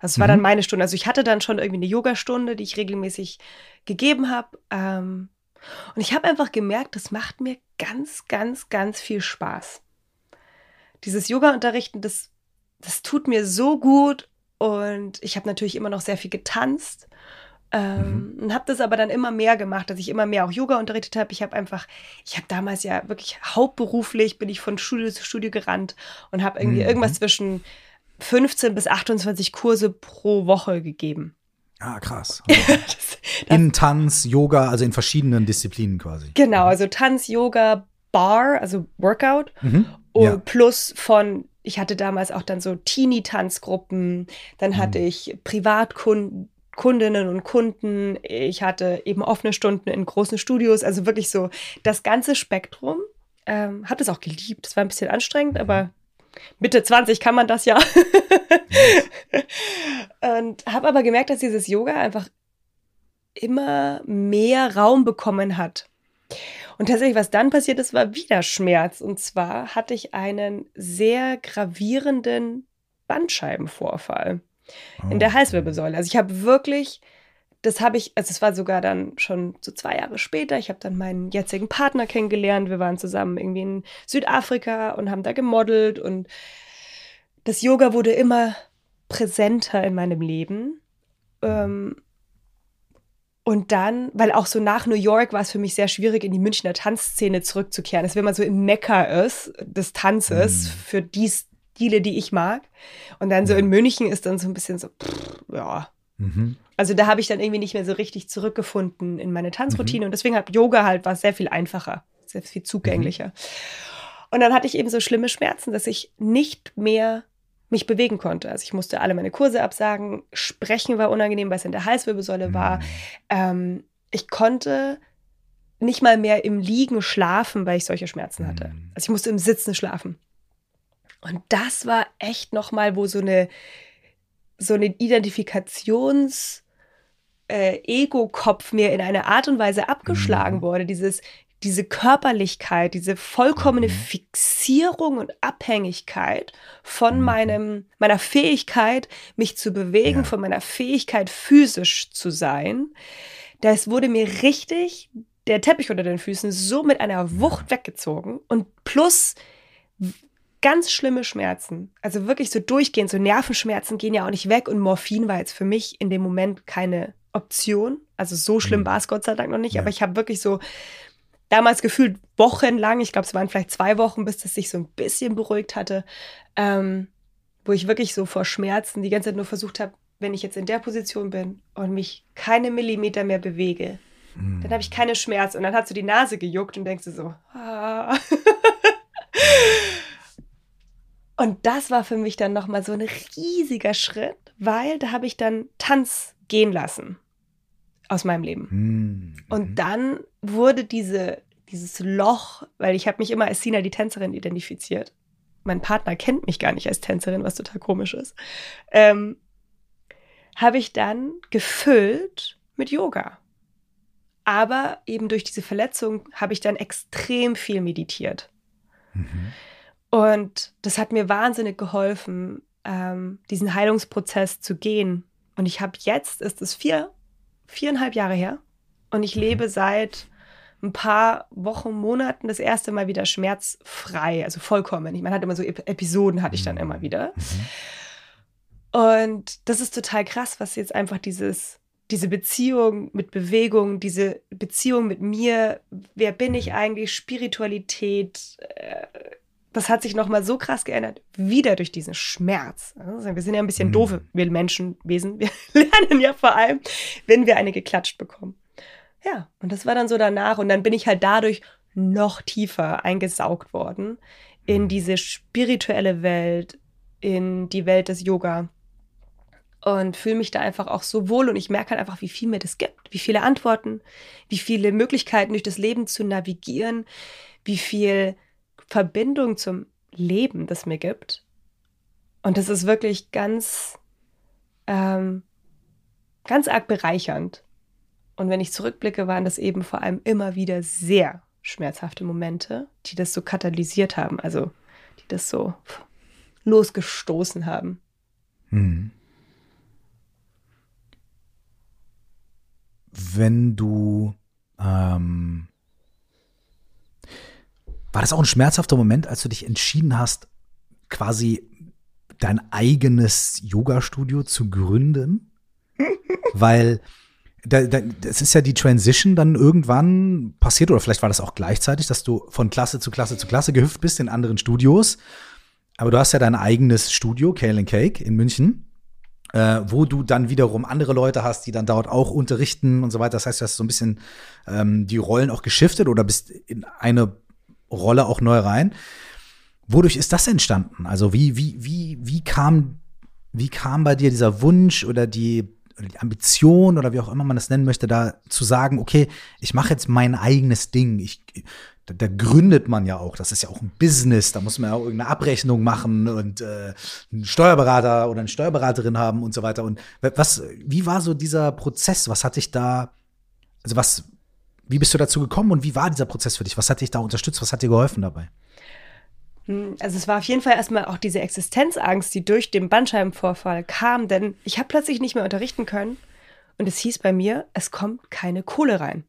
Also es war mhm. dann meine Stunde. Also ich hatte dann schon irgendwie eine Yogastunde, die ich regelmäßig gegeben habe. Ähm, und ich habe einfach gemerkt, das macht mir ganz, ganz, ganz viel Spaß. Dieses Yoga-Unterrichten, das das tut mir so gut und ich habe natürlich immer noch sehr viel getanzt. Ähm, mhm. Und habe das aber dann immer mehr gemacht, dass ich immer mehr auch Yoga unterrichtet habe. Ich habe einfach, ich habe damals ja wirklich hauptberuflich, bin ich von Studio zu Studio gerannt und habe irgendwie mhm. irgendwas zwischen 15 bis 28 Kurse pro Woche gegeben. Ah, krass. Das, das, in Tanz, Yoga, also in verschiedenen Disziplinen quasi. Genau, also Tanz, Yoga, Bar, also Workout. Mhm. Ja. Plus von, ich hatte damals auch dann so Teenie-Tanzgruppen, dann hatte mhm. ich Privatkunden, Kundinnen und Kunden. Ich hatte eben offene Stunden in großen Studios, also wirklich so das ganze Spektrum. Ähm, habe es auch geliebt. Es war ein bisschen anstrengend, mhm. aber Mitte 20 kann man das ja. und habe aber gemerkt, dass dieses Yoga einfach immer mehr Raum bekommen hat. Und tatsächlich, was dann passiert ist, war wieder Schmerz. Und zwar hatte ich einen sehr gravierenden Bandscheibenvorfall in der. Halswirbelsäule. Also ich habe wirklich, das habe ich, also es war sogar dann schon so zwei Jahre später. Ich habe dann meinen jetzigen Partner kennengelernt. Wir waren zusammen irgendwie in Südafrika und haben da gemodelt und das Yoga wurde immer präsenter in meinem Leben. Ähm, und dann, weil auch so nach New York war es für mich sehr schwierig, in die Münchner Tanzszene zurückzukehren. Das, wenn man so im Mekka ist des Tanzes mm. für die Stile, die ich mag. Und dann so in München ist dann so ein bisschen so, pff, ja. Mhm. Also da habe ich dann irgendwie nicht mehr so richtig zurückgefunden in meine Tanzroutine. Mhm. Und deswegen hat Yoga halt war sehr viel einfacher, sehr viel zugänglicher. Mhm. Und dann hatte ich eben so schlimme Schmerzen, dass ich nicht mehr mich bewegen konnte. Also ich musste alle meine Kurse absagen. Sprechen war unangenehm, weil es in der Halswirbelsäule war. Mhm. Ähm, ich konnte nicht mal mehr im Liegen schlafen, weil ich solche Schmerzen hatte. Mhm. Also ich musste im Sitzen schlafen. Und das war echt noch mal, wo so eine so eine Identifikations äh, Ego-Kopf mir in einer Art und Weise abgeschlagen mhm. wurde. Dieses diese Körperlichkeit, diese vollkommene mhm. Fixierung und Abhängigkeit von mhm. meinem, meiner Fähigkeit, mich zu bewegen, ja. von meiner Fähigkeit, physisch zu sein. Das wurde mir richtig der Teppich unter den Füßen so mit einer Wucht weggezogen und plus ganz schlimme Schmerzen. Also wirklich so durchgehend, so Nervenschmerzen gehen ja auch nicht weg und Morphin war jetzt für mich in dem Moment keine Option. Also so schlimm mhm. war es Gott sei Dank noch nicht, ja. aber ich habe wirklich so damals gefühlt wochenlang, ich glaube, es waren vielleicht zwei Wochen, bis das sich so ein bisschen beruhigt hatte, ähm, wo ich wirklich so vor Schmerzen die ganze Zeit nur versucht habe, wenn ich jetzt in der Position bin und mich keine Millimeter mehr bewege, mm. dann habe ich keine Schmerzen. Und dann hat so die Nase gejuckt und denkst du so, ah. Und das war für mich dann nochmal so ein riesiger Schritt, weil da habe ich dann Tanz gehen lassen aus meinem Leben. Mhm. Und dann wurde diese, dieses Loch, weil ich habe mich immer als Sina die Tänzerin identifiziert. Mein Partner kennt mich gar nicht als Tänzerin, was total komisch ist. Ähm, habe ich dann gefüllt mit Yoga. Aber eben durch diese Verletzung habe ich dann extrem viel meditiert. Mhm. Und das hat mir wahnsinnig geholfen, ähm, diesen Heilungsprozess zu gehen. Und ich habe jetzt, ist es vier viereinhalb Jahre her. Und ich mhm. lebe seit ein paar Wochen, Monaten das erste Mal wieder schmerzfrei, also vollkommen. Ich meine, hatte immer so Episoden, hatte ich dann immer mhm. wieder. Mhm. Und das ist total krass, was jetzt einfach dieses, diese Beziehung mit Bewegung, diese Beziehung mit mir, wer bin ich eigentlich, Spiritualität, äh, das hat sich nochmal so krass geändert, wieder durch diesen Schmerz. Also wir sind ja ein bisschen mhm. doofe, wir Menschenwesen. Wir lernen ja vor allem, wenn wir eine geklatscht bekommen. Ja, und das war dann so danach. Und dann bin ich halt dadurch noch tiefer eingesaugt worden in mhm. diese spirituelle Welt, in die Welt des Yoga. Und fühle mich da einfach auch so wohl und ich merke halt einfach, wie viel mir das gibt, wie viele Antworten, wie viele Möglichkeiten durch das Leben zu navigieren, wie viel Verbindung zum Leben das mir gibt. Und das ist wirklich ganz, ähm, ganz arg bereichernd. Und wenn ich zurückblicke, waren das eben vor allem immer wieder sehr schmerzhafte Momente, die das so katalysiert haben, also die das so losgestoßen haben. Hm. Wenn du ähm, war das auch ein schmerzhafter Moment, als du dich entschieden hast, quasi dein eigenes Yoga-Studio zu gründen? Weil da, da, das ist ja die Transition dann irgendwann passiert, oder vielleicht war das auch gleichzeitig, dass du von Klasse zu Klasse zu Klasse gehüpft bist in anderen Studios. Aber du hast ja dein eigenes Studio, Kale Cake in München, äh, wo du dann wiederum andere Leute hast, die dann dort auch unterrichten und so weiter. Das heißt, du hast so ein bisschen ähm, die Rollen auch geschiftet oder bist in eine Rolle auch neu rein. Wodurch ist das entstanden? Also wie, wie, wie, wie kam, wie kam bei dir dieser Wunsch oder die oder die Ambition oder wie auch immer man das nennen möchte, da zu sagen, okay, ich mache jetzt mein eigenes Ding. Ich, da, da, gründet man ja auch. Das ist ja auch ein Business. Da muss man ja auch irgendeine Abrechnung machen und äh, einen Steuerberater oder eine Steuerberaterin haben und so weiter. Und was, wie war so dieser Prozess? Was hat dich da, also was, wie bist du dazu gekommen und wie war dieser Prozess für dich? Was hat dich da unterstützt? Was hat dir geholfen dabei? Hm, also es war auf jeden Fall erstmal auch diese Existenzangst, die durch den Bandscheibenvorfall kam, denn ich habe plötzlich nicht mehr unterrichten können und es hieß bei mir, es kommt keine Kohle rein.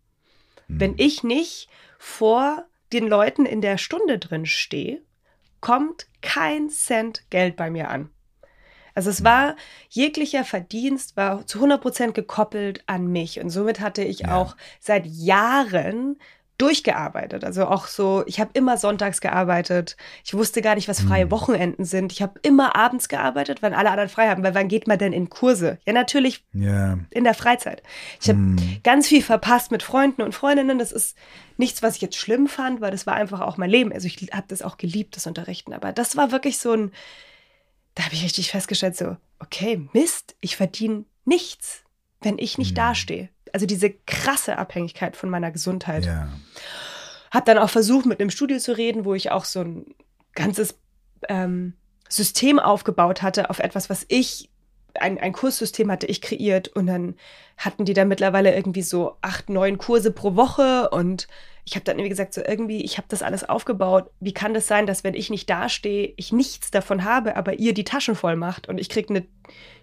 Mhm. Wenn ich nicht vor den Leuten in der Stunde drin stehe, kommt kein Cent Geld bei mir an. Also es hm. war jeglicher Verdienst war zu 100 Prozent gekoppelt an mich und somit hatte ich ja. auch seit Jahren durchgearbeitet. Also auch so, ich habe immer sonntags gearbeitet. Ich wusste gar nicht, was freie mhm. Wochenenden sind. Ich habe immer abends gearbeitet, wenn alle anderen frei haben. Weil wann geht man denn in Kurse? Ja, natürlich yeah. in der Freizeit. Ich habe mm. ganz viel verpasst mit Freunden und Freundinnen. Das ist nichts, was ich jetzt schlimm fand, weil das war einfach auch mein Leben. Also ich habe das auch geliebt, das Unterrichten. Aber das war wirklich so ein, da habe ich richtig festgestellt, so, okay, Mist, ich verdiene nichts, wenn ich nicht mm. dastehe also diese krasse Abhängigkeit von meiner Gesundheit. Ja. Hab dann auch versucht, mit einem Studio zu reden, wo ich auch so ein ganzes ähm, System aufgebaut hatte auf etwas, was ich, ein, ein Kurssystem hatte ich kreiert und dann hatten die da mittlerweile irgendwie so acht, neun Kurse pro Woche und ich habe dann irgendwie gesagt, so irgendwie, ich habe das alles aufgebaut. Wie kann das sein, dass wenn ich nicht dastehe, ich nichts davon habe, aber ihr die Taschen voll macht und ich kriege eine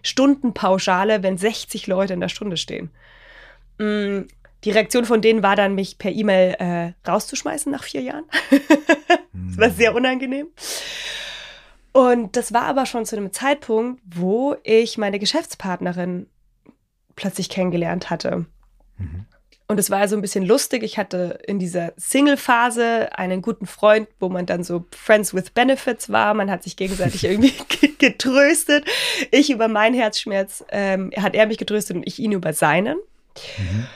Stundenpauschale, wenn 60 Leute in der Stunde stehen? Mm, die Reaktion von denen war dann, mich per E-Mail äh, rauszuschmeißen nach vier Jahren. das war sehr unangenehm. Und das war aber schon zu einem Zeitpunkt, wo ich meine Geschäftspartnerin plötzlich kennengelernt hatte. Mhm. Und es war also ein bisschen lustig. Ich hatte in dieser Single-Phase einen guten Freund, wo man dann so Friends with Benefits war. Man hat sich gegenseitig irgendwie getröstet. Ich über meinen Herzschmerz, ähm, hat er mich getröstet und ich ihn über seinen. Mhm.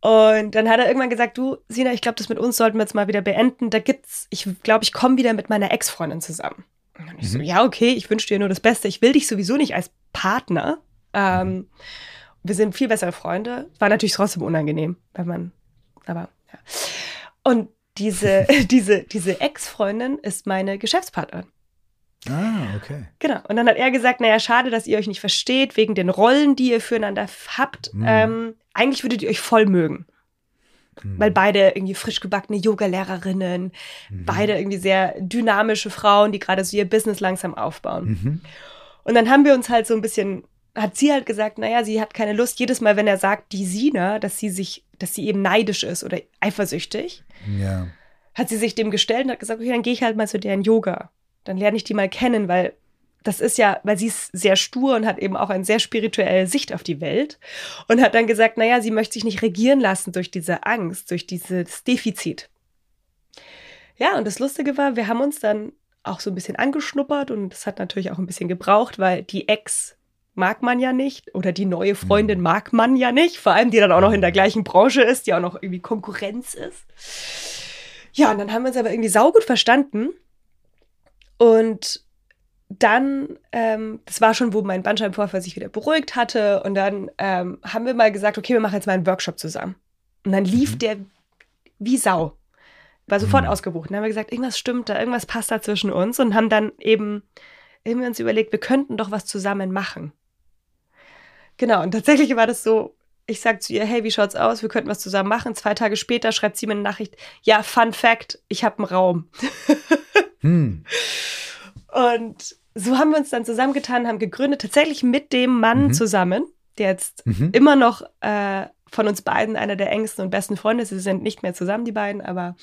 Und dann hat er irgendwann gesagt, du, Sina, ich glaube, das mit uns sollten wir jetzt mal wieder beenden. Da gibt's, ich glaube, ich komme wieder mit meiner Ex-Freundin zusammen. Und ich mhm. so, ja, okay, ich wünsche dir nur das Beste. Ich will dich sowieso nicht als Partner. Ähm, mhm. Wir sind viel bessere Freunde. War natürlich trotzdem unangenehm, wenn man, aber ja. Und diese, diese, diese Ex-Freundin ist meine Geschäftspartnerin. Ah, okay. Genau. Und dann hat er gesagt, naja, schade, dass ihr euch nicht versteht, wegen den Rollen, die ihr füreinander habt. Mhm. Ähm, eigentlich würdet ihr euch voll mögen. Mhm. Weil beide irgendwie frisch gebackene Yoga-Lehrerinnen, mhm. beide irgendwie sehr dynamische Frauen, die gerade so ihr Business langsam aufbauen. Mhm. Und dann haben wir uns halt so ein bisschen, hat sie halt gesagt, naja, sie hat keine Lust, jedes Mal, wenn er sagt, die Sina, dass sie sich, dass sie eben neidisch ist oder eifersüchtig, ja. hat sie sich dem gestellt und hat gesagt, okay, dann gehe ich halt mal zu deren Yoga dann lerne ich die mal kennen, weil das ist ja, weil sie ist sehr stur und hat eben auch eine sehr spirituelle Sicht auf die Welt und hat dann gesagt, naja, sie möchte sich nicht regieren lassen durch diese Angst, durch dieses Defizit. Ja, und das Lustige war, wir haben uns dann auch so ein bisschen angeschnuppert und das hat natürlich auch ein bisschen gebraucht, weil die Ex mag man ja nicht oder die neue Freundin mhm. mag man ja nicht, vor allem die dann auch noch in der gleichen Branche ist, die auch noch irgendwie Konkurrenz ist. Ja, und dann haben wir uns aber irgendwie saugut verstanden und dann, ähm, das war schon, wo mein Bandscheibenvorfall sich wieder beruhigt hatte. Und dann ähm, haben wir mal gesagt, okay, wir machen jetzt mal einen Workshop zusammen. Und dann lief mhm. der wie Sau. War sofort mhm. ausgebucht. Und dann haben wir gesagt, irgendwas stimmt da, irgendwas passt da zwischen uns. Und haben dann eben irgendwie uns überlegt, wir könnten doch was zusammen machen. Genau, und tatsächlich war das so, ich sag zu ihr, hey, wie schaut's aus? Wir könnten was zusammen machen. Zwei Tage später schreibt sie mir eine Nachricht, ja, Fun Fact, ich habe einen Raum. hm. Und so haben wir uns dann zusammengetan, haben gegründet, tatsächlich mit dem Mann mhm. zusammen, der jetzt mhm. immer noch äh, von uns beiden einer der engsten und besten Freunde ist. Sie sind nicht mehr zusammen, die beiden, aber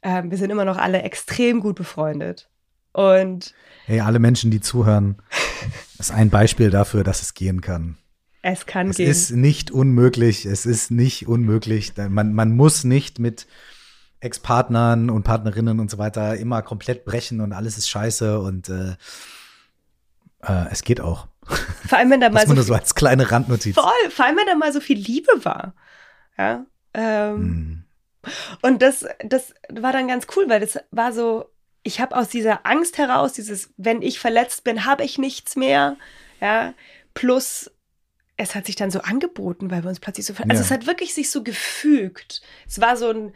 äh, wir sind immer noch alle extrem gut befreundet. Und hey, alle Menschen, die zuhören, ist ein Beispiel dafür, dass es gehen kann. Es kann es gehen. Es ist nicht unmöglich. Es ist nicht unmöglich. Man, man muss nicht mit Ex-Partnern und Partnerinnen und so weiter immer komplett brechen und alles ist scheiße und äh, äh, es geht auch. Vor allem, wenn da mal so, so, so als kleine Randnotiz. Voll, vor allem, wenn da mal so viel Liebe war. Ja. Ähm, hm. Und das, das war dann ganz cool, weil das war so, ich habe aus dieser Angst heraus, dieses, wenn ich verletzt bin, habe ich nichts mehr. Ja, plus es hat sich dann so angeboten, weil wir uns plötzlich so, also Ja. es hat wirklich sich so gefügt. Es war so ein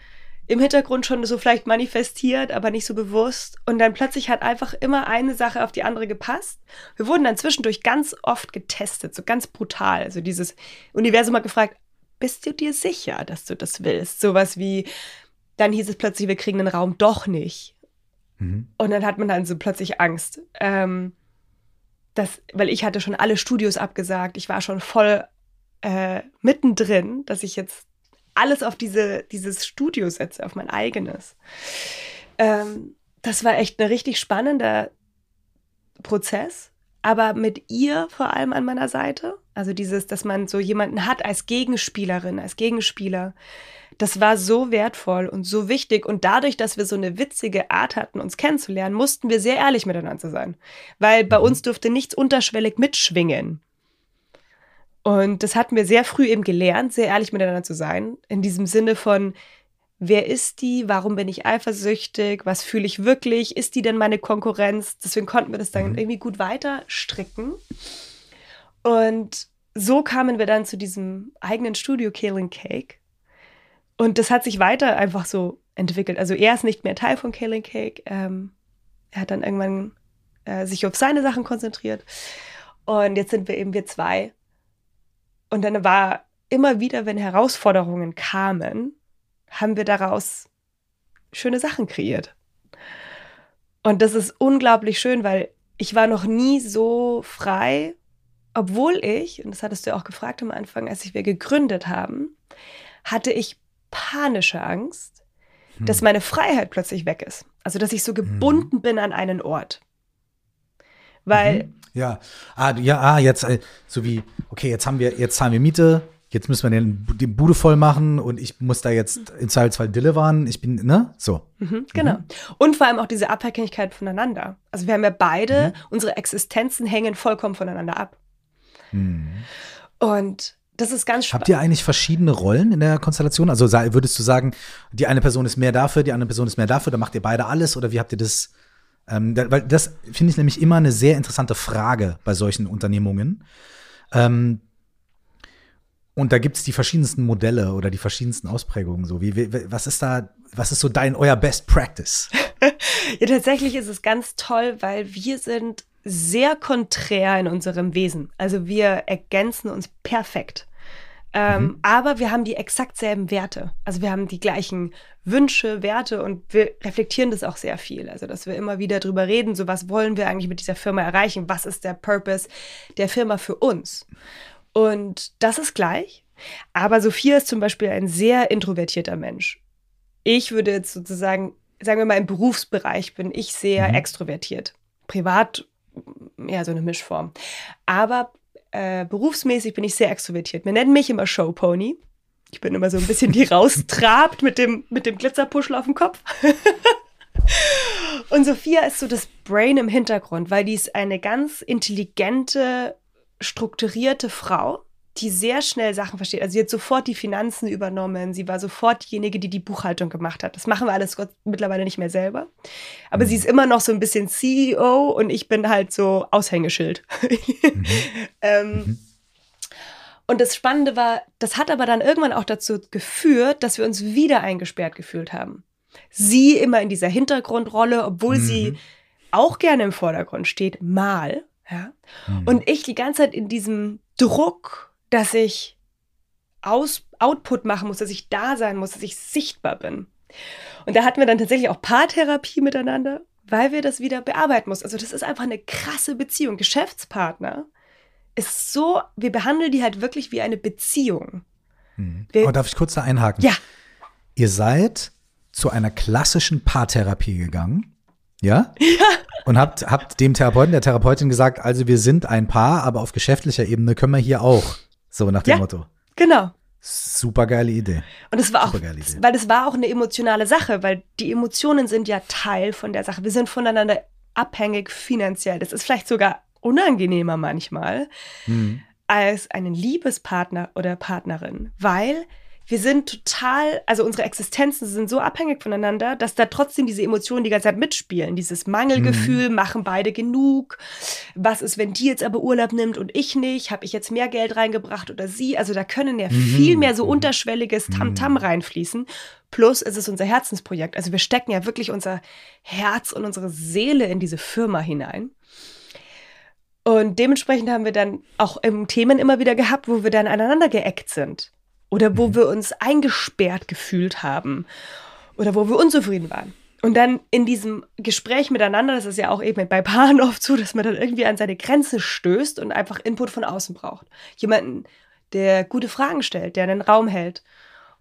im Hintergrund schon so vielleicht manifestiert, aber nicht so bewusst. Und dann plötzlich hat einfach immer eine Sache auf die andere gepasst. Wir wurden dann zwischendurch ganz oft getestet, so ganz brutal. Also dieses Universum hat gefragt, bist du dir sicher, dass du das willst? Sowas wie, dann hieß es plötzlich, wir kriegen den Raum doch nicht. Mhm. Und dann hat man dann so plötzlich Angst. Ähm, das, weil ich hatte schon alle Studios abgesagt. Ich war schon voll äh, mittendrin, dass ich jetzt alles auf diese, dieses Studio setze, auf mein eigenes. Ähm, das war echt ein richtig spannender Prozess, aber mit ihr vor allem an meiner Seite. Also dieses, dass man so jemanden hat als Gegenspielerin, als Gegenspieler. Das war so wertvoll und so wichtig. Und dadurch, dass wir so eine witzige Art hatten, uns kennenzulernen, mussten wir sehr ehrlich miteinander sein. Weil bei uns durfte nichts unterschwellig mitschwingen. Und das hatten wir sehr früh eben gelernt, sehr ehrlich miteinander zu sein. In diesem Sinne von, wer ist die? Warum bin ich eifersüchtig? Was fühle ich wirklich? Ist die denn meine Konkurrenz? Deswegen konnten wir das dann Mhm. irgendwie gut weiter stricken. Und so kamen wir dann zu diesem eigenen Studio Kaling Cake. Und das hat sich weiter einfach so entwickelt. Also er ist nicht mehr Teil von Kaling Cake. Ähm, er hat dann irgendwann äh, sich auf seine Sachen konzentriert. Und jetzt sind wir eben wir zwei. Und dann war immer wieder, wenn Herausforderungen kamen, haben wir daraus schöne Sachen kreiert. Und das ist unglaublich schön, weil ich war noch nie so frei, obwohl ich, und das hattest du ja auch gefragt am Anfang, als wir gegründet haben, hatte ich panische Angst, Hm. dass meine Freiheit plötzlich weg ist. Also, dass ich so gebunden bin an einen Ort. Weil, Mhm. Ja, ah, ja, ah, jetzt, äh, so wie, okay, jetzt haben wir, jetzt zahlen wir Miete, jetzt müssen wir den, die Bude voll machen und ich muss da jetzt im Zweifelsfall delivern, ich bin, ne, so. Mhm, genau. Und vor allem auch diese Abhängigkeit voneinander. Also wir haben ja beide, unsere Existenzen hängen vollkommen voneinander ab. Und das ist ganz Mhm. Habt spannend. ihr eigentlich verschiedene Rollen in der Konstellation? Also würdest du sagen, die eine Person ist mehr dafür, die andere Person ist mehr dafür, dann macht ihr beide alles oder wie habt ihr das? Ähm, da, weil das finde ich nämlich immer eine sehr interessante Frage bei solchen Unternehmungen. Ähm, und da gibt es die verschiedensten Modelle oder die verschiedensten Ausprägungen. So, wie, wie, was ist da, was ist so dein, euer Best Practice? Ja, tatsächlich ist es ganz toll, weil wir sind sehr konträr in unserem Wesen. Also wir ergänzen uns perfekt. Ähm, Aber wir haben die exakt selben Werte. Also wir haben die gleichen Wünsche, Werte und wir reflektieren das auch sehr viel. Also dass wir immer wieder drüber reden, so was wollen wir eigentlich mit dieser Firma erreichen? Was ist der Purpose der Firma für uns? Und das ist gleich. Aber Sophia ist zum Beispiel ein sehr introvertierter Mensch. Ich würde jetzt sozusagen, sagen wir mal, im Berufsbereich bin ich sehr Mhm. extrovertiert. Privat eher so eine Mischform. Aber äh, berufsmäßig bin ich sehr extrovertiert. Wir nennen mich immer Showpony. Ich bin immer so ein bisschen die raustrabt mit dem, mit dem Glitzerpuschel auf dem Kopf. Und Sophia ist so das Brain im Hintergrund, weil die ist eine ganz intelligente, strukturierte Frau, die sehr schnell Sachen versteht. Also sie hat sofort die Finanzen übernommen. Sie war sofort diejenige, die die Buchhaltung gemacht hat. Das machen wir alles Gott mittlerweile nicht mehr selber. Aber sie ist immer noch so ein bisschen CEO und ich bin halt so Aushängeschild. ähm, und das Spannende war, das hat aber dann irgendwann auch dazu geführt, dass wir uns wieder eingesperrt gefühlt haben. Sie immer in dieser Hintergrundrolle, obwohl sie auch gerne im Vordergrund steht, mal. Ja? Und ich die ganze Zeit in diesem Druck, dass ich aus Output machen muss, dass ich da sein muss, dass ich sichtbar bin. Und da hatten wir dann tatsächlich auch Paartherapie miteinander, weil wir das wieder bearbeiten mussten. Also das ist einfach eine krasse Beziehung. Geschäftspartner ist so, wir behandeln die halt wirklich wie eine Beziehung. Wir- Oh, darf ich kurz da einhaken? Ja, Ihr seid zu einer klassischen Paartherapie gegangen. Ja? Ja. Und habt, habt dem Therapeuten, der Therapeutin gesagt, also wir sind ein Paar, aber auf geschäftlicher Ebene können wir hier auch. So nach dem Ja. Motto. Genau. Super geile Idee. Und es war auch, weil es war auch eine emotionale Sache, weil die Emotionen sind ja Teil von der Sache. Wir sind voneinander abhängig finanziell. Das ist vielleicht sogar unangenehmer manchmal Hm. als einen Liebespartner oder Partnerin, weil wir sind total, also unsere Existenzen sind so abhängig voneinander, dass da trotzdem diese Emotionen die ganze Zeit mitspielen. Dieses Mangelgefühl, machen beide genug? Was ist, wenn die jetzt aber Urlaub nimmt und ich nicht? Habe ich jetzt mehr Geld reingebracht oder sie? Also da können ja Mhm. viel mehr so Mhm. unterschwelliges Tamtam reinfließen. Plus es ist unser Herzensprojekt. Also wir stecken ja wirklich unser Herz und unsere Seele in diese Firma hinein. Und dementsprechend haben wir dann auch im Themen immer wieder gehabt, wo wir dann aneinander geeckt sind. Oder wo wir uns eingesperrt gefühlt haben. Oder wo wir unzufrieden waren. Und dann in diesem Gespräch miteinander, das ist ja auch eben bei Paaren oft so, dass man dann irgendwie an seine Grenze stößt und einfach Input von außen braucht. Jemanden, der gute Fragen stellt, der einen Raum hält.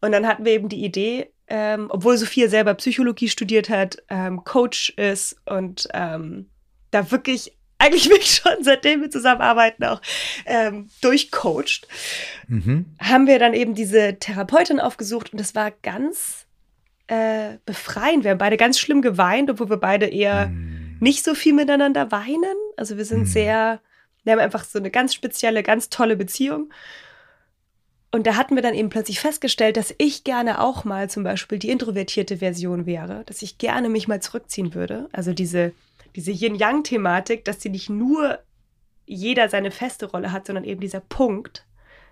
Und dann hatten wir eben die Idee, ähm, obwohl Sophia selber Psychologie studiert hat, ähm, Coach ist und ähm, da wirklich eigentlich mich schon seitdem wir zusammenarbeiten auch ähm, durchcoacht, Mhm. haben wir dann eben diese Therapeutin aufgesucht und das war ganz äh, befreiend. Wir haben beide ganz schlimm geweint, obwohl wir beide eher Hm. nicht so viel miteinander weinen. Also wir sind Mhm. sehr, wir haben einfach so eine ganz spezielle, ganz tolle Beziehung. Und da hatten wir dann eben plötzlich festgestellt, dass ich gerne auch mal zum Beispiel die introvertierte Version wäre, dass ich gerne mich mal zurückziehen würde. Also diese, diese Yin-Yang-Thematik, dass sie nicht nur jeder seine feste Rolle hat, sondern eben dieser Punkt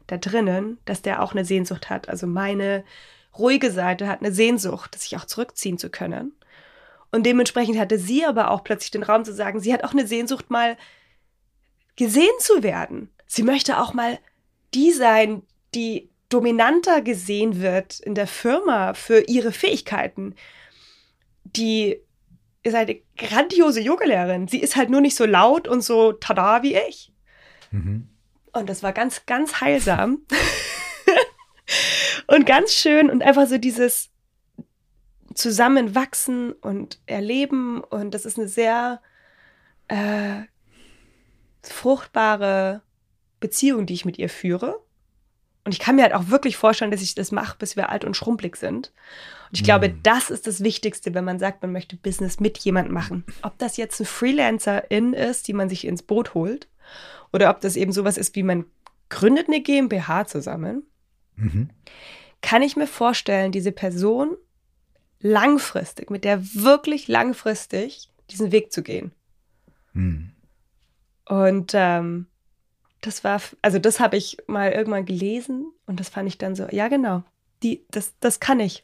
da drinnen, dass der auch eine Sehnsucht hat. Also meine ruhige Seite hat eine Sehnsucht, sich auch zurückziehen zu können. Und dementsprechend hatte sie aber auch plötzlich den Raum zu sagen, sie hat auch eine Sehnsucht, mal gesehen zu werden. Sie möchte auch mal die sein, die dominanter gesehen wird in der Firma für ihre Fähigkeiten. Die ist eine grandiose Yogalehrerin. Sie ist halt nur nicht so laut und so tada wie ich. Mhm. Und das war ganz, ganz heilsam. und ganz schön und einfach so dieses Zusammenwachsen und Erleben. Und das ist eine sehr äh, fruchtbare Beziehung, die ich mit ihr führe. Und ich kann mir halt auch wirklich vorstellen, dass ich das mache, bis wir alt und schrumpelig sind. Und ich glaube, Mhm. das ist das Wichtigste, wenn man sagt, man möchte Business mit jemandem machen. Ob das jetzt ein Freelancer-In ist, die man sich ins Boot holt, oder ob das eben sowas ist, wie man gründet eine GmbH zusammen, Mhm. kann ich mir vorstellen, diese Person langfristig, mit der wirklich langfristig diesen Weg zu gehen. Mhm. Und ähm, das war, also das habe ich mal irgendwann gelesen und das fand ich dann so, ja genau, die, das, das kann ich.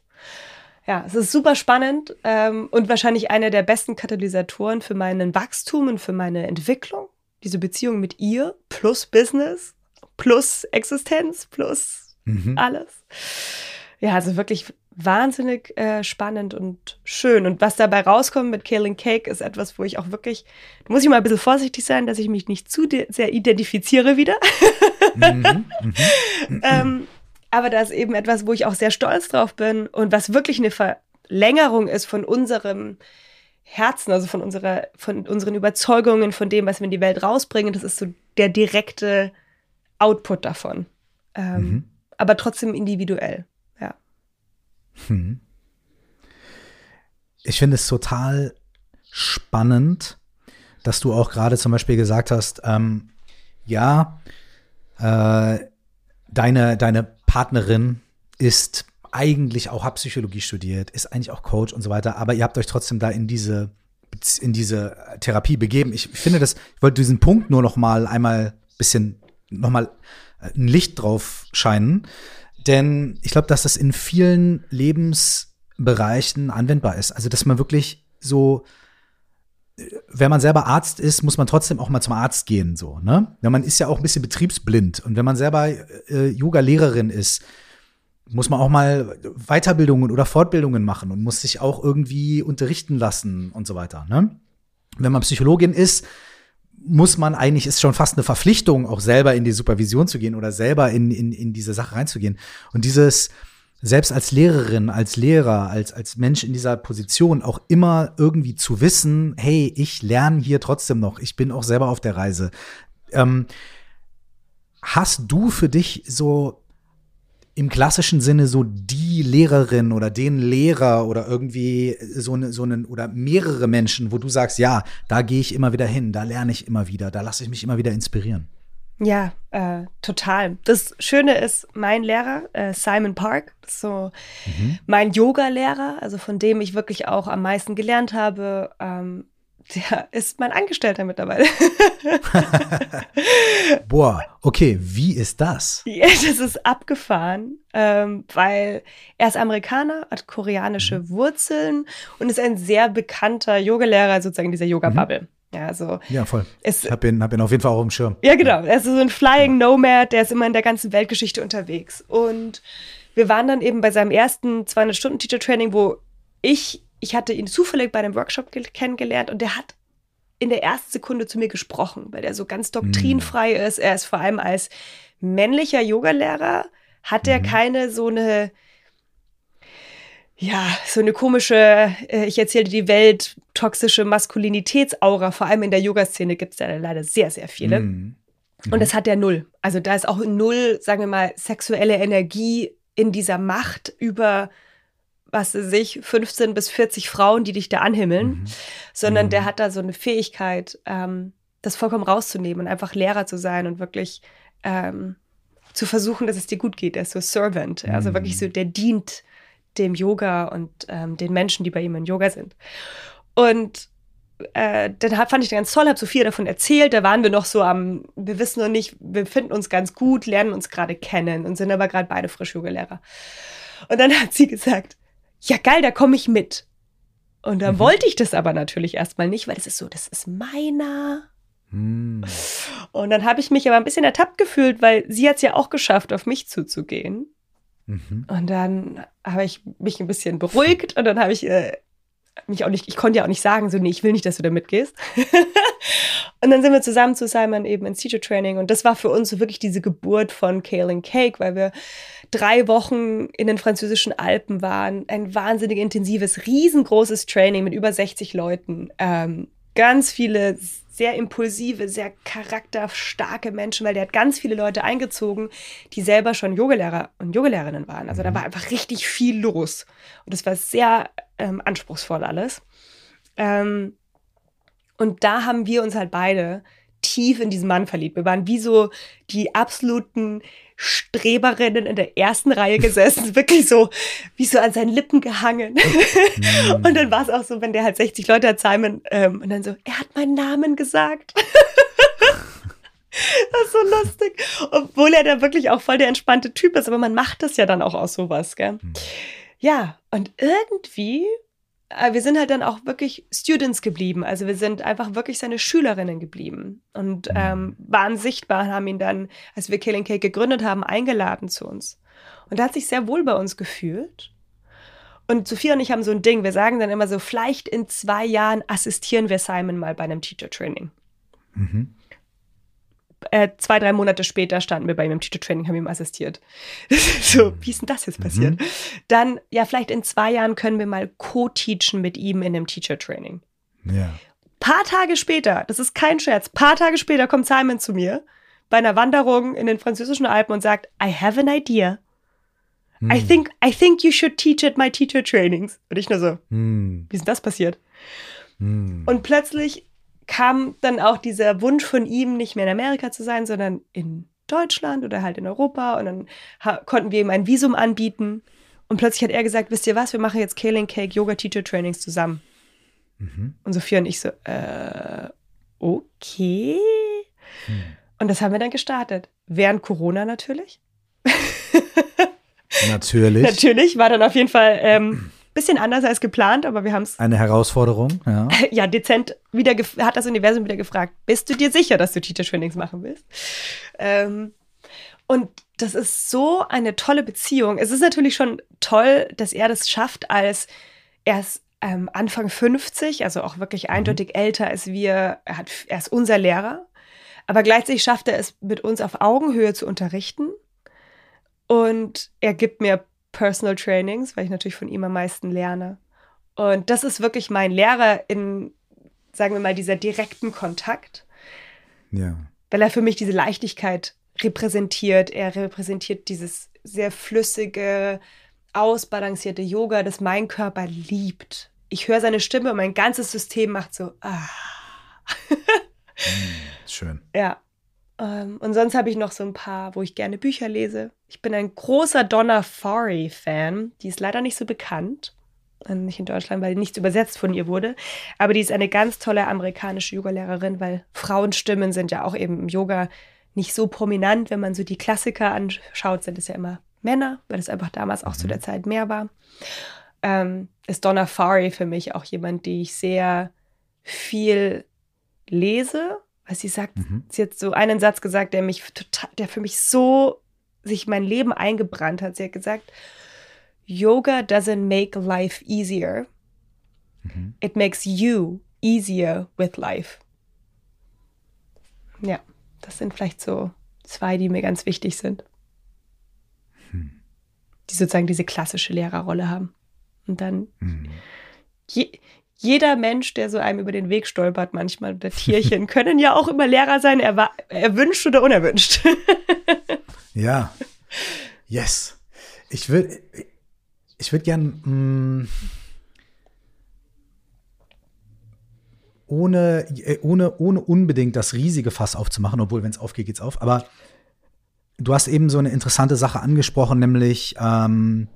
Ja, es ist super spannend ähm, und wahrscheinlich einer der besten Katalysatoren für meinen Wachstum und für meine Entwicklung. Diese Beziehung mit ihr plus Business plus Existenz plus Mhm. alles. Ja, also wirklich wahnsinnig äh, spannend und schön. Und was dabei rauskommt mit Killing Cake ist etwas, wo ich auch wirklich, da muss ich mal ein bisschen vorsichtig sein, dass ich mich nicht zu sehr identifiziere wieder. Mhm. Mhm. ähm, aber das ist eben etwas, wo ich auch sehr stolz drauf bin und was wirklich eine Verlängerung ist von unserem Herzen, also von unserer, von unseren Überzeugungen, von dem, was wir in die Welt rausbringen. Das ist so der direkte Output davon. Ähm, Mhm. Aber trotzdem individuell. Hm. Ich finde es total spannend, dass du auch gerade zum Beispiel gesagt hast, ähm, ja, äh, deine, deine Partnerin ist eigentlich auch, hat Psychologie studiert, ist eigentlich auch Coach und so weiter, aber ihr habt euch trotzdem da in diese, in diese Therapie begeben. Ich finde das, ich wollte diesen Punkt nur noch mal einmal bisschen, noch mal äh, ein Licht drauf scheinen, denn ich glaube, dass das in vielen Lebensbereichen anwendbar ist. Also, dass man wirklich so, äh, wenn man selber Arzt ist, muss man trotzdem auch mal zum Arzt gehen, so, ne? Ja, man ist ja auch ein bisschen betriebsblind. Und wenn man selber äh, Yoga-Lehrerin ist, muss man auch mal Weiterbildungen oder Fortbildungen machen und muss sich auch irgendwie unterrichten lassen und so weiter, ne? Wenn man Psychologin ist, muss man eigentlich, ist schon fast eine Verpflichtung, auch selber in die Supervision zu gehen oder selber in, in, in diese Sache reinzugehen. Und dieses, selbst als Lehrerin, als Lehrer, als, als Mensch in dieser Position auch immer irgendwie zu wissen, hey, ich lerne hier trotzdem noch, ich bin auch selber auf der Reise. Ähm, hast du für dich so im klassischen Sinne so die Lehrerin oder den Lehrer oder irgendwie so eine, so einen oder mehrere Menschen, wo du sagst, ja, da gehe ich immer wieder hin, da lerne ich immer wieder, da lasse ich mich immer wieder inspirieren? Ja, äh, total. Das Schöne ist, mein Lehrer, äh, Simon Park, so mhm. mein Yoga-Lehrer, also von dem ich wirklich auch am meisten gelernt habe, ähm, der ist mein Angestellter mittlerweile. Boah, okay, wie ist das? Ja, das ist abgefahren, ähm, weil er ist Amerikaner, hat koreanische mhm. Wurzeln und ist ein sehr bekannter Yogalehrer sozusagen in dieser Yoga-Bubble. Mhm. Ja, also ja, voll. ich habe ihn, hab ihn auf jeden Fall auch im Schirm. Ja, genau. Er ist so ein Flying Nomad, der ist immer in der ganzen Weltgeschichte unterwegs. Und wir waren dann eben bei seinem ersten 200-Stunden-Teacher-Training, wo ich ich hatte ihn zufällig bei einem Workshop kennengelernt und der hat in der ersten Sekunde zu mir gesprochen, weil er so ganz doktrinfrei mhm. ist. Er ist vor allem als männlicher Yogalehrer, hat er mhm. keine so eine, ja, so eine komische, äh, ich erzähle die Welt, toxische Maskulinitätsaura. Vor allem in der Yoga-Szene gibt es ja leider sehr, sehr viele. Mhm. Und das hat er null. Also da ist auch null, sagen wir mal, sexuelle Energie in dieser Macht über was sie sich, 15 bis 40 Frauen, die dich da anhimmeln, mhm. sondern mhm. der hat da so eine Fähigkeit, ähm, das vollkommen rauszunehmen und einfach Lehrer zu sein und wirklich ähm, zu versuchen, dass es dir gut geht. Er ist so Servant, mhm. also wirklich so, der dient dem Yoga und ähm, den Menschen, die bei ihm in Yoga sind. Und äh, dann fand ich den ganz toll, habe so viel davon erzählt. Da waren wir noch so am, wir wissen noch nicht, wir finden uns ganz gut, lernen uns gerade kennen und sind aber gerade beide frisch Yoga-Lehrer. Und dann hat sie gesagt, ja geil, da komme ich mit. Und da mhm. wollte ich das aber natürlich erstmal nicht, weil das ist so, das ist meiner. Mhm. Und dann habe ich mich aber ein bisschen ertappt gefühlt, weil sie hat es ja auch geschafft, auf mich zuzugehen. Mhm. Und dann habe ich mich ein bisschen beruhigt und dann habe ich äh, mich auch nicht, ich konnte ja auch nicht sagen, so, nee, ich will nicht, dass du da mitgehst. und dann sind wir zusammen zu Simon eben ins Teacher Training und das war für uns so wirklich diese Geburt von Kale Cake, weil wir drei Wochen in den französischen Alpen waren, ein wahnsinnig intensives, riesengroßes Training mit über 60 Leuten, ähm, ganz viele sehr impulsive, sehr charakterstarke Menschen, weil der hat ganz viele Leute eingezogen, die selber schon Yogalehrer und Yogalehrerinnen waren. Also da mhm. war einfach richtig viel los. Und es war sehr ähm, anspruchsvoll alles. Ähm, und da haben wir uns halt beide tief in diesen Mann verliebt. Wir waren wie so die absoluten Streberinnen in der ersten Reihe gesessen, wirklich so wie so an seinen Lippen gehangen. Und dann war es auch so, wenn der halt 60 Leute hat, Simon, ähm, und dann so, er hat meinen Namen gesagt. das ist so lustig. Obwohl er da wirklich auch voll der entspannte Typ ist, aber man macht das ja dann auch aus sowas, gell? Mm. Ja, und irgendwie wir sind halt dann auch wirklich Students geblieben. Also wir sind einfach wirklich seine Schülerinnen geblieben und mhm. ähm, waren sichtbar, haben ihn dann, als wir Killing Cake gegründet haben, eingeladen zu uns. Und er hat sich sehr wohl bei uns gefühlt. Und Sophia und ich haben so ein Ding, wir sagen dann immer so, vielleicht in zwei Jahren assistieren wir Simon mal bei einem Teacher Training. Mhm äh, zwei, drei Monate später standen wir bei ihm im Teacher Training, haben ihm assistiert. so, wie ist denn das jetzt passiert? Mhm. Dann, ja, vielleicht in zwei Jahren können wir mal co-teachen mit ihm in einem Teacher Training. Ja. Paar Tage später, das ist kein Scherz, paar Tage später kommt Simon zu mir bei einer Wanderung in den französischen Alpen und sagt, I have an idea. Hm. I think, I think you should teach at my teacher trainings. Und ich nur so, hm. wie ist denn das passiert? Hm. Und plötzlich kam dann auch dieser Wunsch von ihm, nicht mehr in Amerika zu sein, sondern in Deutschland oder halt in Europa. Und dann konnten wir ihm ein Visum anbieten. Und plötzlich hat er gesagt, wisst ihr was, wir machen jetzt Kaling Cake Yoga Teacher Trainings zusammen. Mhm. Und Sophia und ich so, äh, okay. Mhm. Und das haben wir dann gestartet. Während Corona natürlich. natürlich. natürlich, war dann auf jeden Fall ähm, Bisschen anders als geplant, aber wir haben es. Eine Herausforderung, ja. ja, dezent wieder hat das Universum wieder gefragt, bist du dir sicher, dass du Teacher Trainings machen willst? Ähm, und das ist so eine tolle Beziehung. Es ist natürlich schon toll, dass er das schafft, als er ist ähm, Anfang 50, also auch wirklich mhm. eindeutig mhm. älter als wir. Er, hat, er ist unser Lehrer. Aber gleichzeitig schafft er es, mit uns auf Augenhöhe zu unterrichten. Und er gibt mir Personal Trainings, weil ich natürlich von ihm am meisten lerne. Und das ist wirklich mein Lehrer in, sagen wir mal, dieser direkten Kontakt. Ja. Weil er für mich diese Leichtigkeit repräsentiert. Er repräsentiert dieses sehr flüssige, ausbalancierte Yoga, das mein Körper liebt. Ich höre seine Stimme und mein ganzes System macht so, ah. Schön. Ja. Ähm, und sonst habe ich noch so ein paar, wo ich gerne Bücher lese. Ich bin ein großer Donna Farey-Fan. Die ist leider nicht so bekannt. Äh, nicht in Deutschland, weil nichts übersetzt von ihr wurde. Aber die ist eine ganz tolle amerikanische Yogalehrerin, weil Frauenstimmen sind ja auch eben im Yoga nicht so prominent. Wenn man so die Klassiker anschaut, sind es ja immer Männer, weil es einfach damals auch mhm. zu der Zeit mehr war. Ähm, ist Donna Farey für mich auch jemand, die ich sehr viel lese, weil sie sagt, mhm. sie hat so einen Satz gesagt, der mich total, der für mich so sich mein Leben eingebrannt hat. Sie hat gesagt, Yoga doesn't make life easier. Mhm. It makes you easier with life. Ja, das sind vielleicht so zwei, die mir ganz wichtig sind. Hm. Die sozusagen diese klassische Lehrerrolle haben. Und dann mhm. je, jeder Mensch, der so einem über den Weg stolpert, manchmal, oder Tierchen, können ja auch immer Lehrer sein, erwünscht oder unerwünscht. ja. Yes. Ich würde ich würde gern mm, ohne, ohne, ohne unbedingt das riesige Fass aufzumachen, obwohl, wenn es aufgeht, geht's auf. Aber du hast eben so eine interessante Sache angesprochen, nämlich ähm,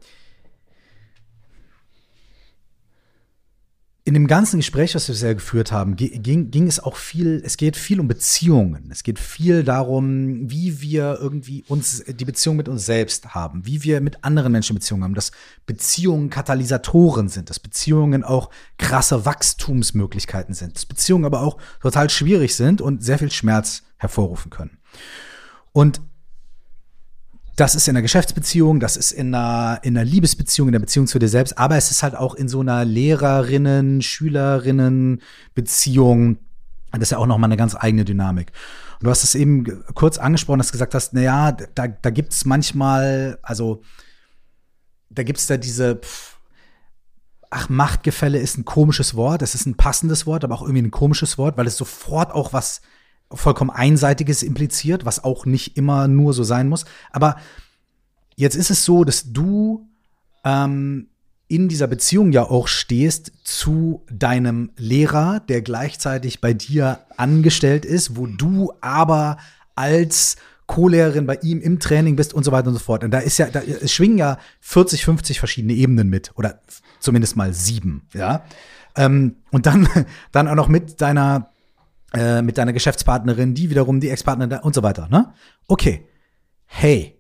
in dem ganzen Gespräch, was wir bisher geführt haben, ging, ging es auch viel, es geht viel um Beziehungen. Es geht viel darum, wie wir irgendwie uns, die Beziehung mit uns selbst haben, wie wir mit anderen Menschen Beziehungen haben, dass Beziehungen Katalysatoren sind, dass Beziehungen auch krasse Wachstumsmöglichkeiten sind, dass Beziehungen aber auch total schwierig sind und sehr viel Schmerz hervorrufen können. Und das ist in einer Geschäftsbeziehung, das ist in einer, in einer Liebesbeziehung, in der Beziehung zu dir selbst, aber es ist halt auch in so einer Lehrerinnen, Schülerinnen Beziehung. Das ist ja auch nochmal eine ganz eigene Dynamik. Und du hast es eben kurz angesprochen, dass du gesagt hast, na ja, da, da gibt es manchmal, also da gibt es da diese, pff, ach, Machtgefälle ist ein komisches Wort, es ist ein passendes Wort, aber auch irgendwie ein komisches Wort, weil es sofort auch was vollkommen Einseitiges impliziert, was auch nicht immer nur so sein muss. Aber jetzt ist es so, dass du ähm, in dieser Beziehung ja auch stehst zu deinem Lehrer, der gleichzeitig bei dir angestellt ist, wo du aber als Co-Lehrerin bei ihm im Training bist und so weiter und so fort. Und da ist ja, da es schwingen ja 40, 50 verschiedene Ebenen mit oder zumindest mal sieben, ja. Ähm, und dann, dann auch noch mit deiner äh, mit deiner Geschäftspartnerin, die wiederum die Ex-Partnerin und so weiter, ne? Okay. Hey.